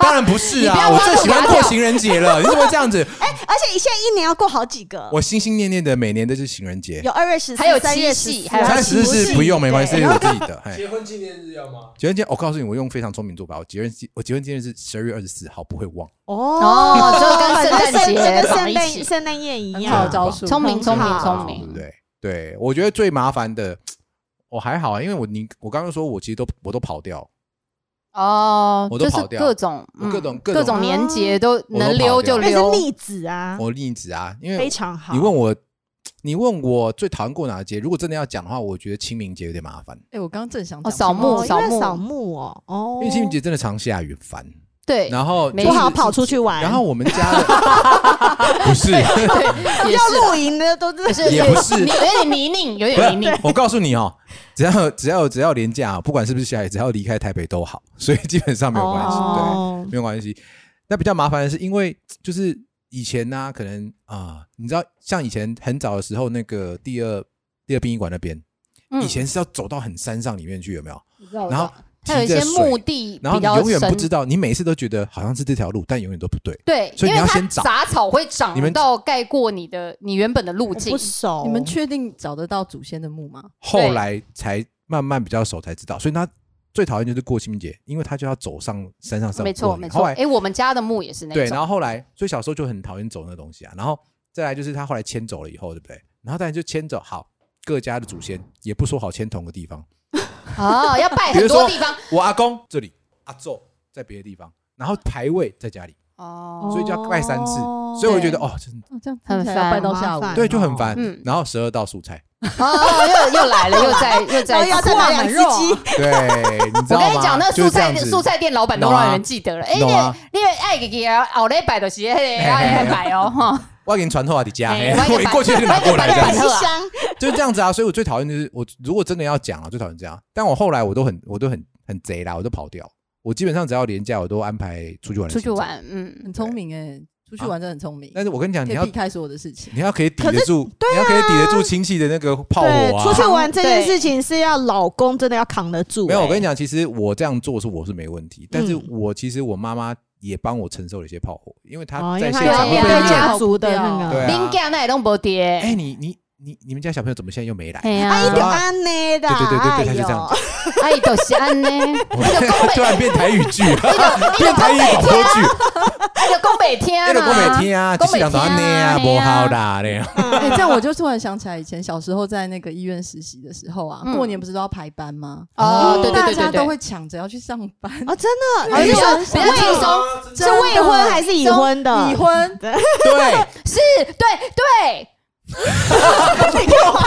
当然不是啊，你不要我最喜欢过情人节了。你怎么会这样子？而且现在一年要过好几个，我心心念念的每年都是情人节，有二月十四，还有三月14还有三十是不用没关系，对是我自己的。嘿结婚纪念日要吗？结婚纪念，我告诉你，我用非常聪明做法。我结婚纪我结婚纪念日是十二月二十四号，不会忘。哦哦就跟圣诞节 就跟绑一起圣诞圣诞夜一很样，好招数，聪明聪明聪明。对不对？对，我觉得最麻烦的，我还好啊，因为我你我刚刚说我其实都我都跑掉，哦，我都跑掉各种嗯各种各各种种年节都都能溜就溜。那是逆子啊，我例子啊，因为非常好。你问我，你问我最讨厌过哪个节？如果真的要讲的话，我觉得清明节有点麻烦，哎，我刚刚正想扫墓扫墓为扫墓哦，哦，因为清明节真的常下雨，很烦。对，然后就是不好跑出去玩，然后我们家的 不是，也要是露营的都也是是。也不是。有点泥泞，有不点泥泞。我告诉你哦，只要只要只要廉价，不管是不是下雨，只要离开台北都好，所以基本上没有关系，哦。对，没有关系。那比较麻烦的是，因为就是以前呢、可能啊、你知道，像以前很早的时候，那个第二第二殡仪馆那边，嗯。以前是要走到很山上里面去，有没有？然然后还有一些墓地然后你永远不知道，你每次都觉得好像是这条路，但永远都不对。对，所以你要先找杂草会长你长们到盖过你的你原本的路径不。熟。你们确定找得到祖先的墓吗？后来才慢慢比较熟才知道，所以他最讨厌就是过清明节，因为他就要走上山上上没错没错，哎，我们家的墓也是那对，然。后后来，所以小时候就很讨厌走那东西啊。然后再来就是他后来迁走了以后，对不对？然后再来就迁走好各家的祖先，也不说好迁同个地方。哦，要拜很多地方。我阿公这里，阿昼在别的地方，然后牌位在家里，哦，所以就要拜三次。哦所以我就觉得哦，真的哦，这样很听起来要拜到烦下午对，就很烦。嗯然后十二道素菜，哦，又又来了，又在 又然在又要再买两只鸡，对，你知道吗？我跟你讲，那就是蔬菜这样子蔬菜店老板都让人记得了。哎，你你爱给给后礼拜就是迄个爱拜哦，哈，我给你传话你家，我一 过去就拿过来这样子我也给，一箱就是这样子啊。所以我最讨厌就是我如果真的要讲啊，最讨厌这样。但我后来我都很我都很很贼啦，我都跑掉。我基本上只要廉价，我都安排出去玩。出去玩，嗯，很聪明哎，出去玩真的很聪明，但是我跟你讲，你要避开所有的事情。你要可以抵得住，你要可以抵得住亲戚的那个炮对，火啊。出去玩这件事情是要老公真的要扛得住。没有，我跟你讲，其实我这样做是我是没问题，但是嗯我其实我妈妈也帮我承受了一些炮火，因为她在现场会被念。家族的那个，民家那也弄不跌，哎，你你你你们家小朋友怎么现在又没来？哎呀，安内的，对对对对对他就这样哎呦是安呢，突然变台语剧，变台语广播剧，哎，就讲袂听那个我啊没，听啊，就是两团内啊，讲不听啊不好啦那样。哎，这样我就突然想起来，以前小时候在那个医院实习的时候啊，嗯过年不是都要排班吗？哦，对对大对对对，家都会抢着要去上班，哦，真的，你是比较轻松，松是未婚还是已婚的？已婚，对，是，对对，你干嘛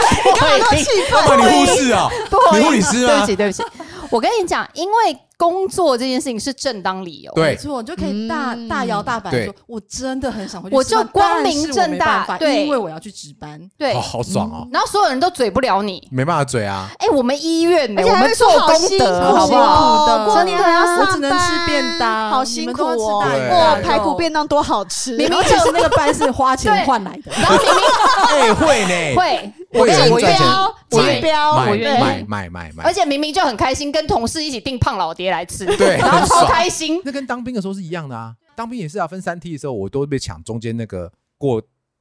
那么气要愤？不然你护士啊？你护理师吗对不起对不起，我跟你讲，因为工作这件事情是正当理由，对。没错，你就可以大嗯。大摇大摆地对。说，我真的很想回去我吃饭就光明但是我正大没办法对。因为我要去值班。对。哦，，好爽哦，然后所有人都嘴不了你。没办法嘴啊。哎，我们医院呢，而且还会我们做说好辛功德，苦好不好？哦真的过年还要上班，我只能吃便当好辛苦们都要吃哦！大鱼哇，肉排骨便当多好吃，明明而且是那个班是花钱 换来的，然后明明 哎，会呢，会，会有我跟你讲，我愿人赚钱意，我指愿意。标，买愿意买买买买。而，且明明就很开心，跟同事一起订胖老爹来吃，对 然后超开心。那跟当兵的时候是一样的啊。当兵也是啊，分三梯的时候，我都被抢中间那个过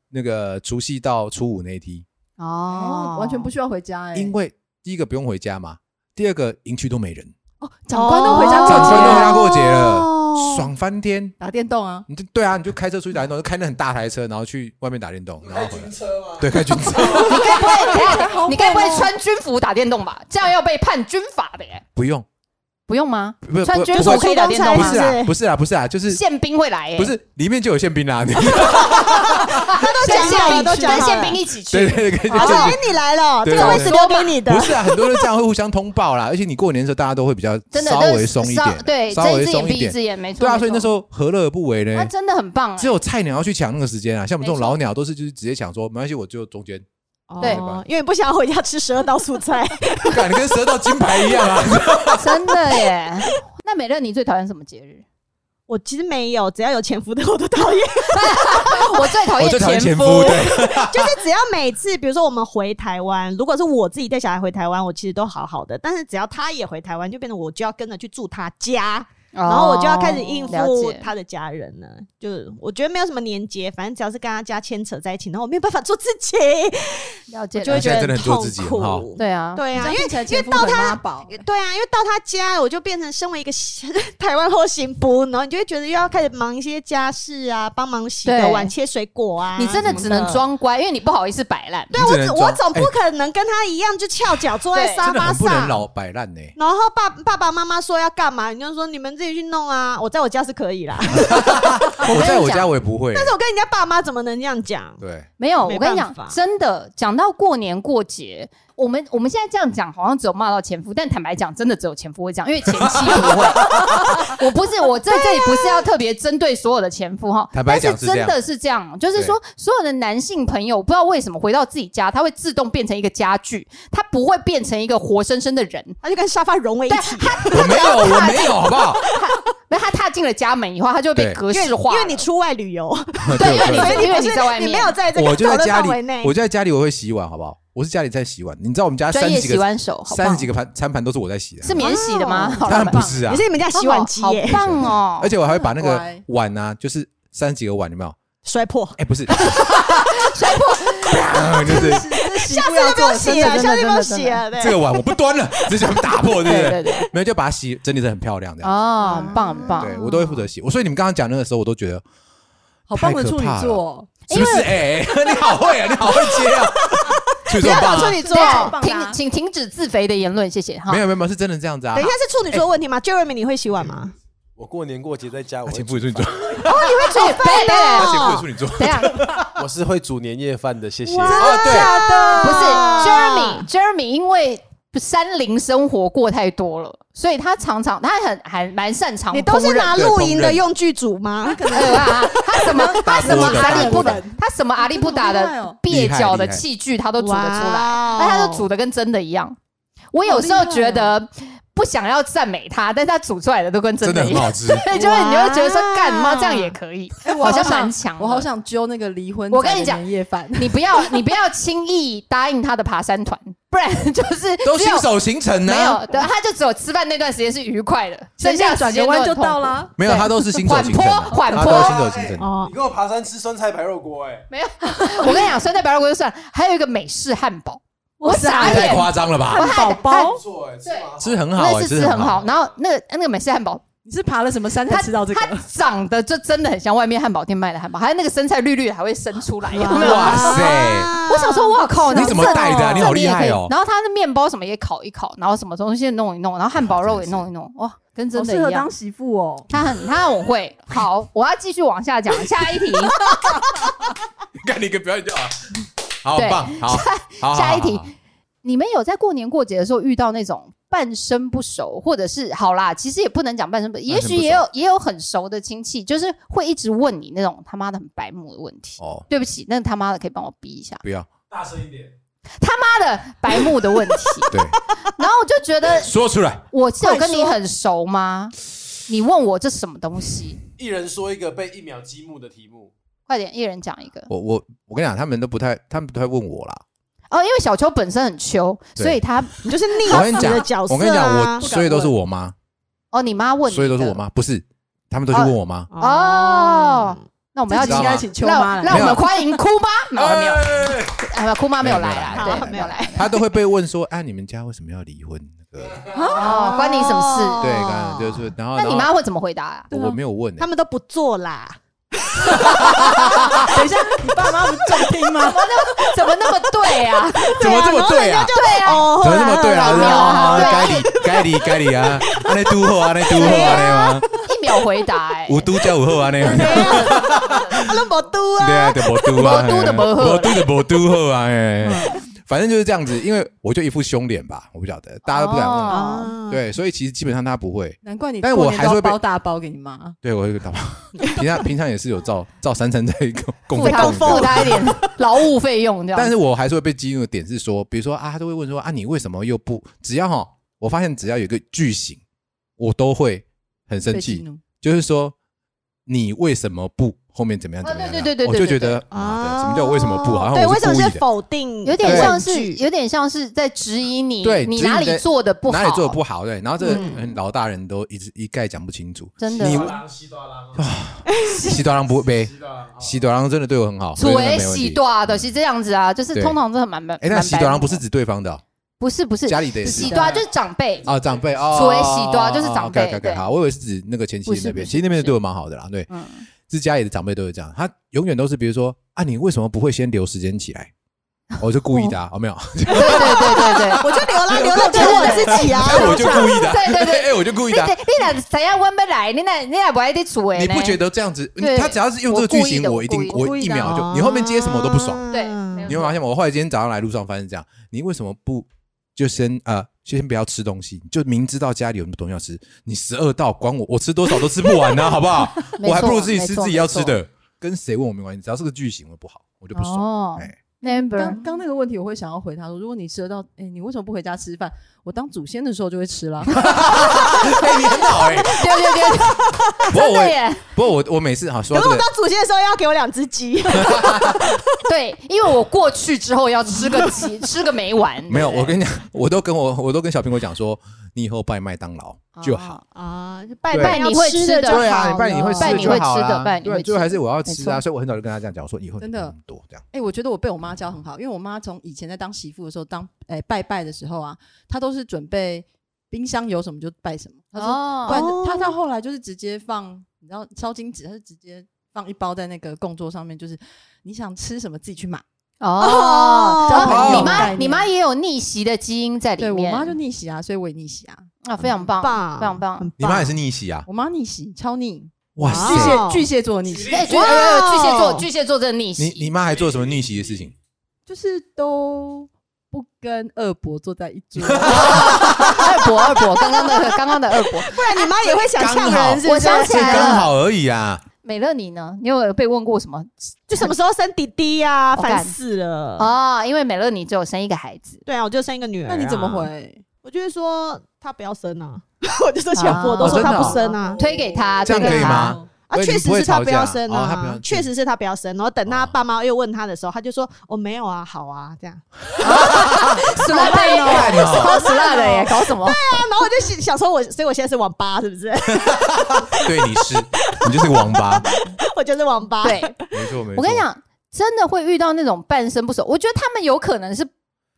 那个除夕到初五那一梯，哦，完全不需要回家哎，因为第一个不用回家嘛，第二个营区都没人，哦，长官都回家过长官都回家节，过节了，哦。爽翻天。打电动啊，你就对啊，你就开车出去打电动，就开那很大台车，然后去外面打电动，然后开回来。军。车吗？对，开军车。你该不会，你该不会穿军服打电动吧？这样要被判军法的耶，不用，不用吗？穿军服可以打电动吗不是？啊，不是啊，不是啊，就是宪兵会来耶，不是里面就有宪兵啦。你都跟宪讲好了，兵都跟宪兵。一起对去。对对，跟他说：“宪哎，你来了，这对对个位置留给你的不。是啊，很多人这样会互相通报啦，而且你过年的时候大家都会比较稍微松一稍点，对，稍微松一点。没错。对啊，所以那时候何乐而不为呢？那真的很棒哎。只有菜鸟要去抢那个时间啊，像我们这种老鸟都是就是直接抢说没关系，我就中间，对哦因为不想回家吃十二道素菜。干你跟十二道金牌一样啊！真的耶。那美乐，你最讨厌什么节日？我其实没有，只要有前夫的我都讨厌。我最讨厌前前夫，夫，对，就是只要每次，比如说我们回台湾，如果是我自己带小孩回台湾，我其实都好好的。但是只要他也回台湾，就变成我就要跟着去住他家，然后我就要开始应付他的家人了。就是我觉得没有什么连接，反正只要是跟他家牵扯在一起，然后我没有办法做自己，了解，我就会觉得真的很做痛苦。对啊，对啊，因为因为到他对啊，因为到他家，我就变成身为一个 台湾后行不，然后你就会觉得又要开始忙一些家事啊，帮忙洗个碗、切水果啊。你真的只能装乖，因为你不好意思摆烂。对啊，我只我总不可能跟他一样就翘脚坐在沙发真的很不能上。老摆烂呢。然后爸爸爸妈妈说要干嘛，你就说你们自己去弄啊。我在我家是可以啦，我在我家我也不会，但是我跟人家爸妈怎么能这样讲？对，没有，我跟你讲，真的讲到过年过节，我们我们现在这样讲，好像只有骂到前夫，但坦白讲，真的只有前夫会这样，因为前妻不会。我不是我在这里不是要特别针对所有的前夫哈，坦白但讲是这样是真的是这样，就是说所有的男性朋友，不知道为什么回到自己家，他会自动变成一个家具，他不会变成一个活生生的人。他就跟沙发融为一体，我没有，我没有，好不好？那他踏进了家门以后，他就会被格式化了，因为你出外旅游，对，因为对你因为你在外面，你没有在这我就在家里。我就在家里我会洗碗，好不好？我是家里在洗碗，你知道我们家三专业十几个洗碗手，好棒三十几个盘餐盘都是我在洗的，是免洗的吗？好当然不是啊你，是你们家洗碗机耶，好棒哦！而且我还会把那个乖碗啊，就是三十几个碗，有没有？摔破，哎，不是，摔破，就是下次就不用洗了，下次就不用洗了，对。这个碗我不端了，直接打破，对不对？对对对，没有就把它洗整理的很漂亮，这样。哦，很棒很棒。对我都会负责洗。我所以你们刚刚讲那个时候，我都觉得好棒的处女太可怕了座哦，是不是？哎，你好会啊，你好会接啊，处女座很棒啊。处女座停，请停止自肥的言论，谢谢哈没。有没有没有，是真的这样子啊等一。下是处女座的问题吗？Jeremy，你会洗碗吗？我过年过节在家，我会他前夫也处女座，对对对他前夫也对，处女座。等一下，我是会煮年夜饭的，谢谢。哦，对，假的？不是 Jeremy，Jeremy 因为山林生活过太多了，所以他常常他很还蛮擅长你都是拿露营的用具煮吗？可能。啊？他什么 他什么阿力不打的，他什么阿力不打的蹩脚的器具他都煮得出来，那他就煮的跟真的一样。我有时候觉得不想要赞美他，但是他煮出来的都跟真的一样。真的很好吃。对，就是你会觉得说，干妈这样也可以，哎我好像想蛮强。我好想揪那个离婚，我跟你讲年夜饭，你不要，你不要轻易答应他的爬山团，不然就是 都新手行程呢，没有，对，他就只有吃饭那段时间是愉快的，剩下转个弯就。到了。没有，他都是新手行程啊，缓坡他都是新手行程。哦你，跟我爬山吃酸菜白肉锅，哎，没有，我跟你讲，酸菜白肉锅就算，还有一个美式汉堡，我傻太眼，夸张了吧？汉堡包不，错哎，吃很好吃很好。然后那个那个美式汉堡，你是爬了什么山才它吃到这个它？长得就真的很像外面汉堡店卖的汉堡，还有那个生菜绿绿的还会生出来，有没有？哇塞我想说，哇靠，你怎么带的你好厉害哦然后它的面包什么也烤一烤，然后什么东西弄一弄，然后汉堡肉也弄一弄，哇，跟真的一样适合当。媳妇哦。他很他很会。好，我要继续往下讲，下一题，看你一个表演就好了，好对棒，好，好下一题。你们有在过年过节的时候遇到那种半生不熟，或者是好啦，其实也不能讲半生不，熟也许也有也有很熟的亲戚，就是会一直问你那种他妈的很白目的问题。哦，对不起，那他妈的可以帮我逼一下，不要，大声一点。他妈的白目的问题。对，然后我就觉得说出来。我是有跟你很熟吗？你问我这什么东西？一人说一个被一秒击木的题目，快点，一人讲一个。我我我跟你讲，他们都不太，他们不太问我啦。哦，因为小秋本身很秋，对所以他你 就是逆我跟你讲的角，色我跟你讲，啊我所以都是我妈，哦，你妈问你的所以都是我妈，不是，他们都去问我妈。哦。那我们要这集应该请秋妈来让让我们欢迎哭妈，没有没有，哎啊，哭妈没有来没有啦，来对，没有来。他都会被问说：“啊，你们家为什么要离婚？”对哦，关你什么事？对，刚刚就是然后那你妈会怎么回答啊？我没有问欸，他们都不做啦。等一下，你爸妈不是重听吗？怎么那么对啊？怎么这么对啊？对啊，哦，怎么这么对啊？啊该你该你该你啊！安尼拄好，安尼拄好，安尼吗？一秒回答哎，有拄才有好安尼。啊，都没嘟对啊，啊。就无拄啊，没拄就没好无拄的无拄好啊！哎，反正就是这样子，因为我就一副凶脸吧，我不晓得，大家都不敢问。哦啊，对，所以其实基本上他不会。难怪你但我还是会被包大包给你妈。对我会打包，平常平常也是有照照三餐在供付他供付他一点劳务费用这样。但是我还是会被激怒的点是说，比如说啊，他都会问说啊，你为什么又不？只要哈，我发现只要有一个句型，我都会很生气，被激怒就是说你为什么不？后面怎么样怎么样？啊对对对对我就觉对得啊，什么叫为什么不？好像对，我为什么是。否定？有点对像是有点像是在质疑你，对你哪里做的不好，哪里做的不好？对，然后这老大人都一直一概讲不清楚。真的你郎西多郎，西多郎不呗，西多郎，西多郎真的对我很好，所以所谓那没问题喜。多的是这样子啊，就是对通常真的蛮蛮。哎，那蛮西多郎不是指对方的哦不是不是家里的喜多就是长辈啊，长辈哦，所谓喜多就是长辈 OK 对 OK，好，我以为是指那个前妻那边，其实那边对我蛮好的啦，对，嗯，是家里的长辈都是这样，他永远都是比如说啊，你为什么不会先留时间起来？我就故意的啊，哦没有，对对对对对。我就留了，留了给我自己啊。哎我就故意的啊，对对对 哎我就故意的啊。你俩怎样问不来？你俩你俩不爱得处哎？你不觉得这样子？对他只要是用这个句型，我一定我我一秒就，你后面接什么我都不爽。对你会发现吗？我后来今天早上来路上发现这样，你为什么不就先呃就先不要吃东西？就明知道家里有什么多东西要吃，你十二道管我，我吃多少都吃不完呢、好不好？我还不如自己吃自己要吃的。跟谁问我没关系，只要是个句型我不好，我就不爽。哦哎刚刚那个问题，我会想要回他说：如果你吃得到，哎，你为什么不回家吃饭？我当祖先的时候就会吃了。哎，你很好哎。对对对，不过我真的耶，不过我我每次好说可是我到这个当祖先的时候要给我两只鸡，对，因为我过去之后要吃个鸡，吃个没完。没有，我跟你讲，我都跟我我都跟小苹果讲说，你以后拜麦当劳就好。啊，拜拜你会吃的就对啊，你拜你会了吃拜你会吃的拜你会吃最后还是我要吃啊，所以我很早就跟他这样讲，我说以后真的多这样。哎、我觉得我被我妈教很好，因为我妈从以前在当媳妇的时候，当哎、拜拜的时候啊，他都是准备冰箱有什么就拜什么。他说，不然哦她到后来就是直接放，你知道烧金纸，他是直接放一包在那个供桌上面，就是你想吃什么自己去买。哦，交朋友你妈你妈也有逆袭的基因在里对我面，妈就逆袭啊，所以我也逆袭啊。啊，非常棒，棒，非常棒。很你妈也是逆袭啊？我妈逆袭，超逆，哇哇巨蟹巨蟹座逆袭，哎，巨蟹座，巨蟹座真的逆你。你妈还做什么逆袭的事情？就是都不跟二伯坐在一桌。二伯二伯，刚刚的刚刚的二伯，不然你妈也会想呛人，是不是？我想起这来了刚好而已啊。美乐你呢？你有被问过什么？就什么时候生弟弟呀？我干烦死了！哦，因为美乐你只有生一个孩子，对啊，我就生一个女儿。那你怎么？回？我就会说她不要生啊，我就说小婆都说她哦真的哦不生啊。推给他，这样推给他可以吗？啊，确实是他不要生啊，确实是他不要生。然后等他哦爸妈又问他的时候，他就说：“我没有啊，好啊，这样。死辣的干耶，哦超死辣的耶，搞什么？”对啊，然后我就想想说我，所以我现在是网吧，是不是？对，你是你就是个王八，我就是网吧。对，没错没错。我跟你，讲，真的会遇到那种半生不熟，我觉得他们有可能是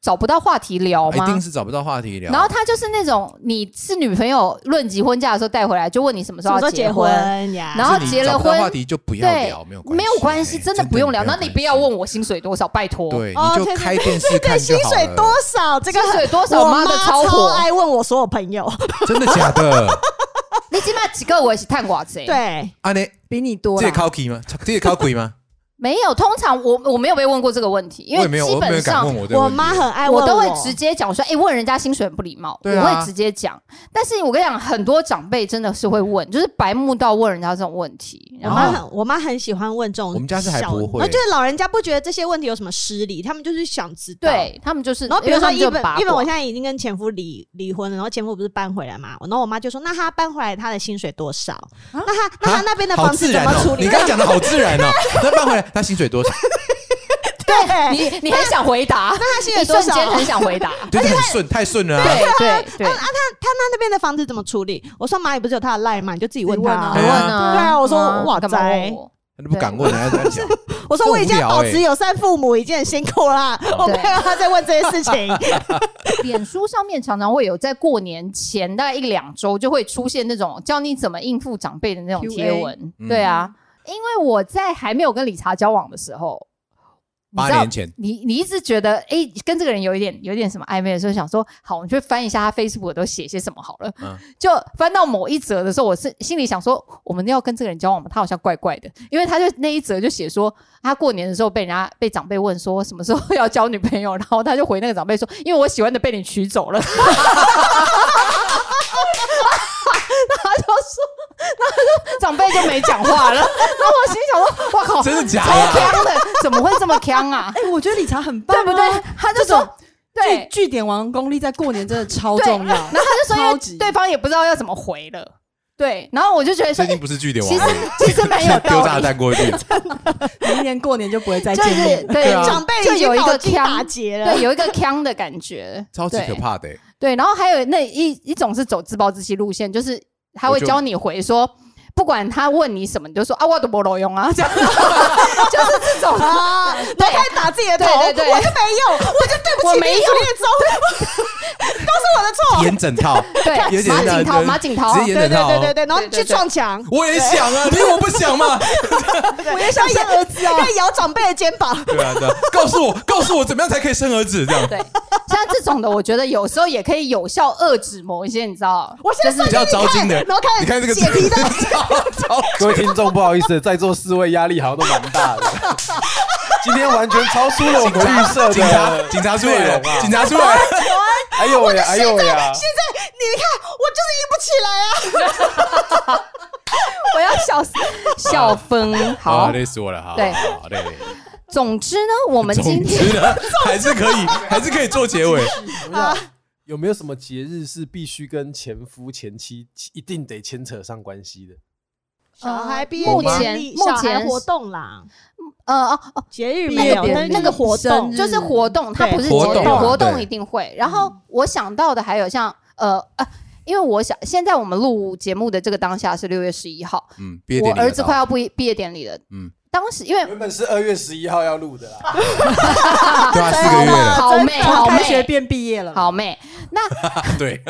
找不到话题聊吗一定？是找不到话题聊。然后他就是那种你是女朋友论及婚嫁的时候带回来，就问你什么时候结婚，呀？然后结了婚话题就不要对聊，没有关系没有关系，哎真的不用聊。那你不要问我，薪水多少，拜托。对，哦你就开电视看薪就好了。水多少？这个薪水多少我妈妈的超火爱问我所有朋友。真的假的？你起码几个我也是探寡贼。，对，啊，你比你多这啦。考题吗？这考鬼吗？没有，通常我我没有被问过这个问题，因为基本上我妈很爱问我都会直接讲说，哎、问人家薪水很不礼貌，我会直接讲。但是我跟你讲，很多长辈真的是会问，就是白目到问人家这种问题。我然后妈很我妈很喜欢问这种小，我们家是还不会就是老人家不觉得这些问题有什么失礼，他们就是想知道。。对他们就是，然后比如说一本一本，我现在已经跟前夫离离婚了，然后前夫不是搬回来嘛，然后我妈就说，那他搬回来他的薪水多少？那他那他那边的房子！怎么处理？你刚刚讲的好自然哦。那搬回来，他薪水多少？对，你你很想回答，那他薪水多少？瞬间很想回答。就是很顺，太顺了啊。对对对，他他那边的房子怎么处理？我说蚂蚁不是有他的赖嘛，你就自己问他啊。对你问啊啊，对啊我说嗯哇干嘛塞问我？他都不敢问人家在讲。我说我已经这无聊欸保持友善父母已经很辛苦啦，我没有让他再问这些事情。脸书上面常常会有在过年前大概一两周就会出现那种教你怎么应付长辈的那种贴文。嗯对啊，因为我在还没有跟理查交往的时候，八年前，你你一直觉得哎、诶跟这个人有一点有一点什么暧昧的时候，想说好，我们就翻一下他 Facebook 都写些什么好了。嗯就翻到某一则的时候，我是心里想说，我们要跟这个人交往吗？他好像怪怪的，因为他就那一则就写说，他过年的时候被人家被长辈问说什么时候要交女朋友，然后他就回那个长辈说，因为我喜欢的被你娶走了。他就说，然后就长辈就没讲话了。然后我心里想说，哇靠，真的假超的？强的，怎么会这么强啊？哎，我觉得理查很棒啊，对不对？他就说这种，对据，据点王功力在过年真的超对重要。然后他就说，因超级为对方也不知道要怎么回了，对，然后我就觉得说最，近不是据点其实其实蛮有 丢炸弹过去。明年过年就不会再就是见面。对啊长辈已就有一个经脑筋打腔，结了对，。有一个腔的感觉，超级对可怕的欸。对，然后还有那一一种是走自暴自弃路线，就是他会教你回说。不管他问你什么，你就说啊，我都不用啊，这样 就是这种啊，都开始打自己的头，对对对我就没用，我就对不起你我没有主列宗，都是我的错。演整套，对 马景涛，对马景涛，直接演对整套。哦。对对对对，然后对对去撞墙，我也想啊，你以为我不想嘛？我也想生儿子啊，要摇长辈的肩膀。对啊，对啊，告诉我，告诉我怎么样才可以生儿子？这样。对，像这种的，我觉得有时候也可以有效遏制某一些，你知道，我现在比较招金的。然后开始你看这个解题的，各位听众，不好意思，在座四位压力好像都蛮大的，今天完全超出了我们预设警察，的警察出来警察出来了，哎呦喂呀，哎呦喂呀！现在你看，我就是硬不起来啊！我要笑死，笑疯。好啊，，累死我了，好，对好累。总之呢，我们今天 还是可以，还是可以做结尾。有没有什么节日是必须跟前夫前妻一定得牵扯上关系的？小孩毕业目典前目礼小孩前活动啦，呃哦哦，节日没有，那个活动就是活动，它不是活动啊节日活动一定会。然后我想到的还有像呃呃，因为我想现在我们录节目的这个当下是六月十一号，嗯，毕业我典礼儿子快要毕毕业典礼了。嗯，当时因为原本是二月十一号要录的啦，对啊，四个月了，好妹好开学妹变毕业了，好妹，对，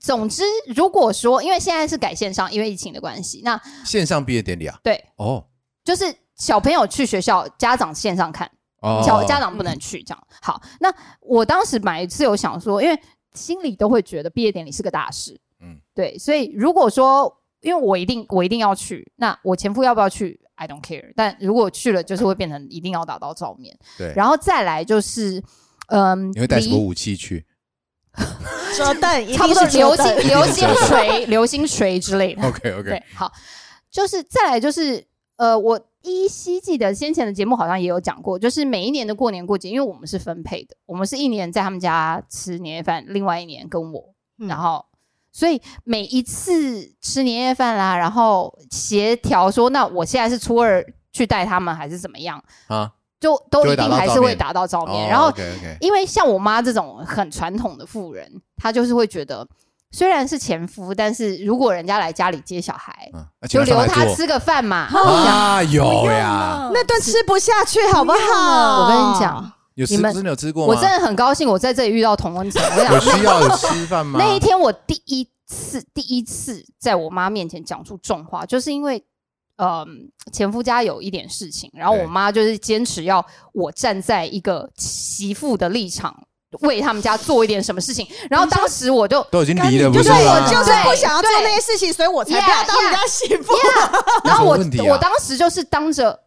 总之如果说因为现在是改线上，因为疫情的关系，那线上毕业典礼啊，对哦就是小朋友去学校，家长线上看。哦，小家长不能去，这样好。那我当时买是有想说，因为心里都会觉得毕业典礼是个大事，嗯嗯，对，所以如果说因为我一定我一定要去，那我前夫要不要去？I don't care。但如果去了，就是会变成一定要打到照面，对，然后再来就是，嗯，你会带什么武器去折凳，一差不多定是流星流星锤、流星锤之类的。？OK OK，对，好，就是再来就是呃，我依稀记得先前的节目好像也有讲过，就是每一年的过年过节，因为我们是分配的，我们是一年在他们家吃年夜饭，另外一年跟我，嗯然后。所以每一次吃年夜饭啦，然后协调说，那我现在是初二去带他们，还是怎么样，啊，就都一定还是会打到照面。然后因为像我妈这种很传统的妇人，她就是会觉得，虽然是前夫，但是如果人家来家里接小孩，嗯，就留他吃吃个饭嘛。啊，有呀，那顿吃不下去，好不好？我跟你讲，有吃你们真的有吃过吗？我真的很高兴，我在这里遇到童文成。我有想需要有吃饭吗？那一天我第一次第一次在我妈面前讲出重话，就是因为。呃，前夫家有一点事情，然后对我妈就是坚持要我站在一个媳妇的立场，为他们家做一点什么事情。然后当时我就都已经离了，就是我就是不想要做那些事情，所以我才不要当人家媳妇。然后我、我当时就是当着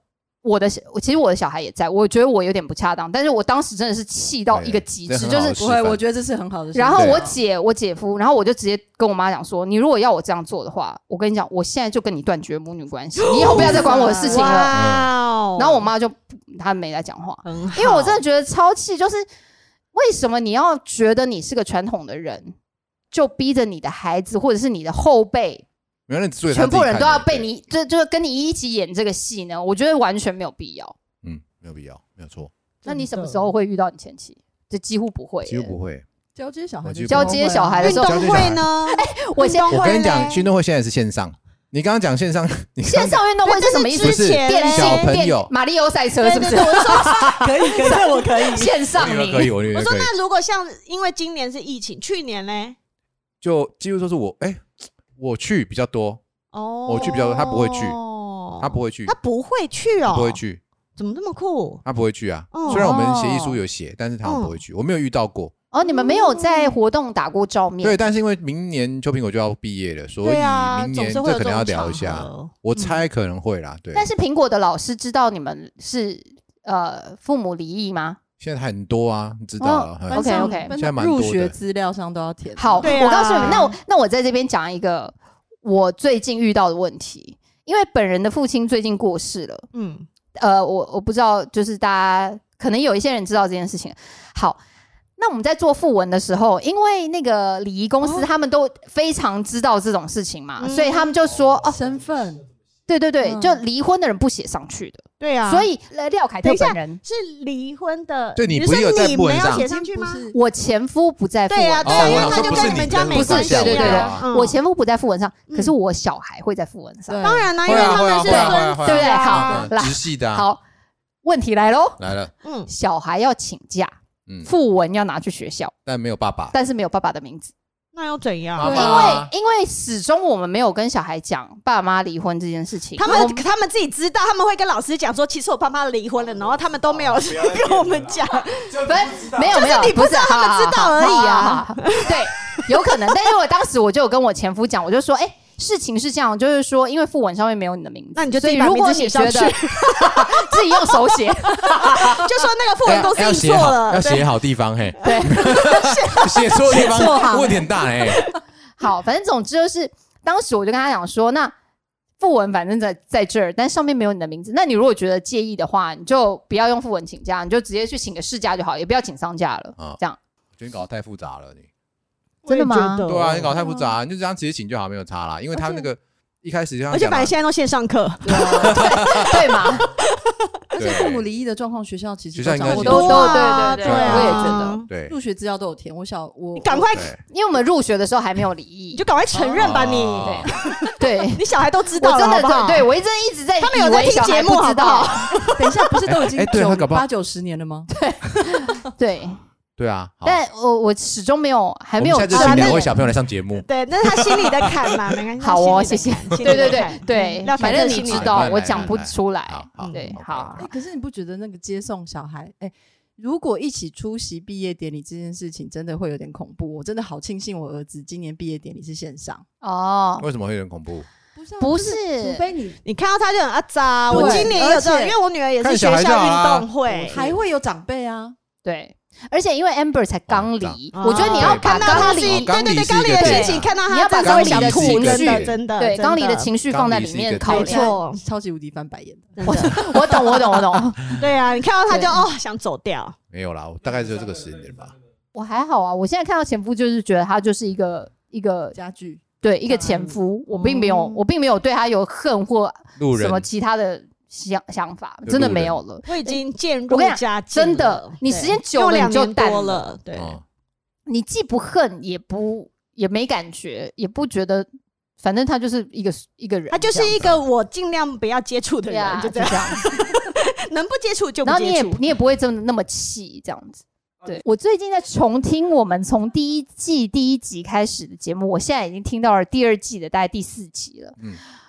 我的其实我的小孩也在，我觉得我有点不恰当，但是我当时真的是气到一个极致，就是不会，我觉得这是很好的事。然后我姐、我姐夫，然后我就直接跟我妈讲说，你如果要我这样做的话，我跟你讲，我现在就跟你断绝母女关系，你以后不要再管我的事情了。哇哦然后我妈就她没来讲话，因为我真的觉得超气，就是为什么你要觉得你是个传统的人，就逼着你的孩子或者是你的后辈，全部人都要被你，就就是跟你一起演这个戏呢？我觉得完全没有必要。嗯，没有必要，没有错，那你什么时候会遇到你前妻？这几乎不会耶，几乎不会。交接小孩就交接小孩的运时候动会呢？我先我跟你讲，运动会现在是线上，你刚刚讲线上，你线上运动会是什么意思？那是电小竞、朋友。马里奥赛车是不是？我说 可以，可以，这我可以。线上你。可以，我我说，那如果像因为今年是疫情，去年呢？就几乎都是我，哎，我去比较多，哦，我去比较多他不会去。他不会去。他，不会去哦，不会，去，怎么这么酷？他不会去啊。哦。虽然我们协议书有写，但是他不会去，我没有遇到过。哦，你们没有在活动打过照面？对，但是因为明年秋苹果就要毕业了，所以明年这可能要聊一下。合我猜可能会啦，对。但是苹果的老师知道你们是呃父母离异吗？现在很多啊，你知道了。嗯哦 OK，OK 现在蛮多入学资料上都要填。好，对啊我告诉你们，那我那我在这边讲一个我最近遇到的问题，因为本人的父亲最近过世了。嗯，呃，我我不知道，就是大家可能有一些人知道这件事情。好，那我们在做副文的时候，因为那个礼仪公司他们都非常知道这种事情嘛，嗯。所以他们就说哦，身份。对对对，嗯。就离婚的人不写上去的，对啊，所以呃廖凯特等一下本人，是离婚的，对你是不是有在你们要部文上？写上去吗？我前夫不在副对啊，文对啊，哦我想因为他就不是跟你们家没关系对对对对啊。嗯。我前夫不在副文上，可是嗯。我小孩会在副文上。对。当然啦，因会啊为他们是会啊会啊孙会啊。对不对？啊好来直系的啊。好，问题来喽，来了，嗯，小孩要请假，嗯，副文要拿去学校，但没有爸爸。但是没有爸爸的名字。那又怎样？爸因为因为始终我们没有跟小孩讲爸妈离婚这件事情，他我们他们自己知道，他们会跟老师讲说，其实我爸妈离婚了，然后他们都没有 跟我们讲。不是没有没有，你不知道是他们知道而已啊。对，有可能。但是我当时我就有跟我前夫讲，我就说，哎。事情是这样，就是说，因为副文上面没有你的名字，那你就自己如果名字写你觉得上去 自己用手写，就说那个副文公司要印，错了，要写好地方嘿，对，写错地方行问题很大哎。好，反正总之就是，当时我就跟他讲说，那副文反正在在这儿，但上面没有你的名字。那你如果觉得介意的话，你就不要用副文请假，你就直接去请个事假就好，也不要请丧假了。啊这样我觉得你搞得太复杂了，你。真的吗对啊，你搞太复杂，你就这样直接请就好，没有差啦。因为他那个一开始就像而且反正现在都线上课，对嘛？而且父母离异的状况，学校其实学校应该掌握都都啊对对对啊我也觉得，对入学资料都有填。我小我你赶快，因为我们入学的时候还没有离异你就，赶快承认吧你，哦对。你小孩都知道了，我真的对对，我一直一直在他们有在听节目知道？等一下，不是都已经九八九十年了吗？对，对啊。好但我我始终没有还没有我们下次请两位小朋友来上节目。对，那是他心里的坎嘛，没关系。好哦，谢谢。对对对，对反正你知道我讲不出来对，好哎，，可是你不觉得那个接送小孩，哎，如果一起出席毕业典礼这件事情，真的会有点恐怖。我真的好庆幸我儿子今年毕业典礼是线上，哦，为什么会有点恐怖？不是除非你你看到他就很阿扎。我今年也有这种，因为我女儿也是学校运动会，还会有长辈啊，对，而且因为 Amber 才刚离，哦我觉得你要把看到他离对对对刚刚离的心情，看到你要把刚离的情真的绪真的对刚离的，情绪放在里面考没量。错，超级无敌翻白眼我懂，我懂，我懂。对啊，你看到他就哦想走掉，没有啦，我大概只有这个时间点吧。我还好啊，我现在看到前夫就是觉得他就是一个一个家具。对一个前夫，我并没有嗯我并没有对他有恨或什么其他的想想法，真的没有了。我已经渐入佳境，真的你时间久了就淡多了了，对，哦你既不恨，也不也没感觉，也不觉得，反正他就是一个一个人，他就是一个我尽量不要接触的人，就就这样，子。能不接触就不然后你也接触。你也不会真的那么气这样子。对我最近在重听我们从第一季第一集开始的节目，我现在已经听到了第二季的大概第四集了。嗯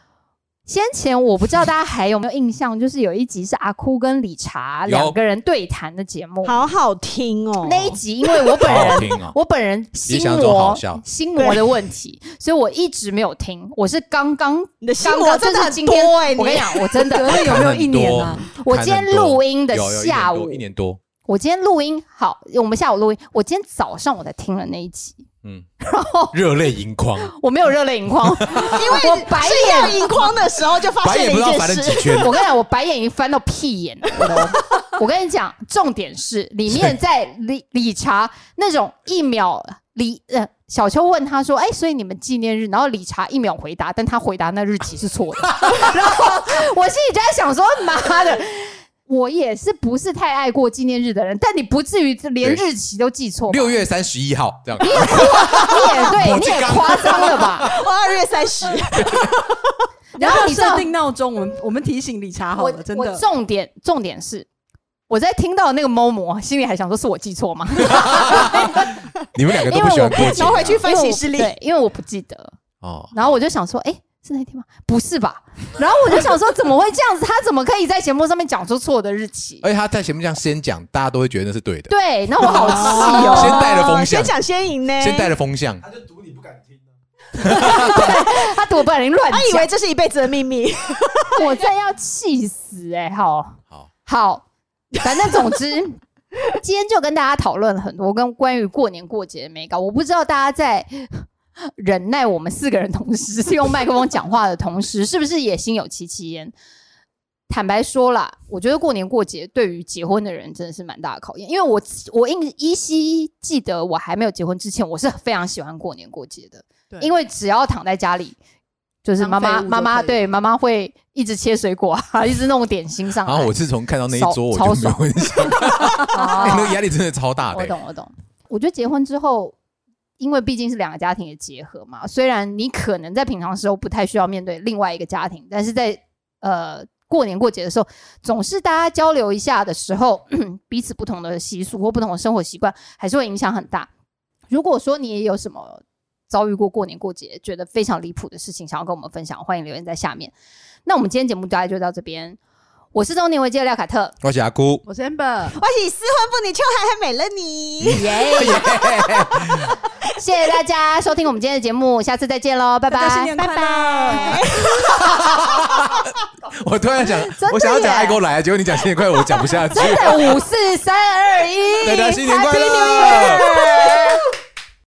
先前我不知道大家还有没有印象，就是有一集是阿哭跟理查有。两个人对谈的节目。好好听哦，那一集因为我本好好人哦。我本人心魔心魔的问题，所以我一直没有听。我是刚刚你的心刚刚魔真的很就是今天多哎，你。我跟你讲，我真的 隔了有没有一年啊？我今天录音的有有一年下午一，年多，我今天录音好，我们下午录音，我今天早上我才听了那一集，嗯，然后热泪盈眶，我没有热泪盈眶，因为我白眼，盈眶的时候，就发白现了一件事，我跟你讲，我白眼已经翻到屁眼了。我跟你讲，重点是里面在理理查那种一秒理呃。小秋问他说：“哎、所以你们纪念日？”然后理查一秒回答，但他回答那日期是错的。然后我心里就在想说：“妈的，我也是不是太爱过纪念日的人，但你不至于连日期都记错？六月三十一号这样，你也 对，你也我这刚夸张了吧？我二月三十，然后你设定闹钟，我们我们提醒理查好我了，真的。重点重点是。我在听到那个某某，心里还想说是我记错吗？你们两个都不喜欢过节啊，然后回去翻因为我行事历，对，因为我不记得。哦，然后我就想说，哎、是那天吗？不是吧？然后我就想说，怎么会这样子？他怎么可以在节目上面讲出错的日期？而且他在前面这样先讲，大家都会觉得那是对的，对，那我好气哦先哦。带了风向先讲先赢呢，先带了风向。他就赌你不敢听啊 他赌不然乱他以为讲，这是一辈子的秘密。我真要气死哎、好好，好，反正总之。今天就跟大家讨论了很多跟关于过年过节的美感。我不知道大家在忍耐我们四个人同时 是用麦克风讲话的同时，是不是也心有戚戚焉？坦白说啦，我觉得过年过节对于结婚的人真的是蛮大的考验。因为我我依依稀记得我还没有结婚之前，我是非常喜欢过年过节的，对因为只要躺在家里，就是妈妈妈妈对妈妈会一直切水果啊，一直弄点心上来。然后我自从看到那一桌，我超就没有很想，哎 那个哦压力真的超大的欸。我懂，我懂。我觉得结婚之后，因为毕竟是两个家庭的结合嘛，虽然你可能在平常时候不太需要面对另外一个家庭，但是在呃过年过节的时候，总是大家交流一下的时候，彼此不同的习俗或不同的生活习惯，还是会影响很大。如果说你也有什么遭遇过过年过节觉得非常离谱的事情，想要跟我们分享，欢迎留言在下面。那我们今天节目大概就到这边。我是中年危机的廖凯特，我是阿姑，我是 Amber，我是失婚妇女秋海海美乐你。耶！谢谢大家收听我们今天的节目，下次再见喽，拜拜大家新年。快乐！我突然想，我想要讲耶爱过来，结果你讲新年快乐，我讲不下去。真的五四三二一，大家新年快乐！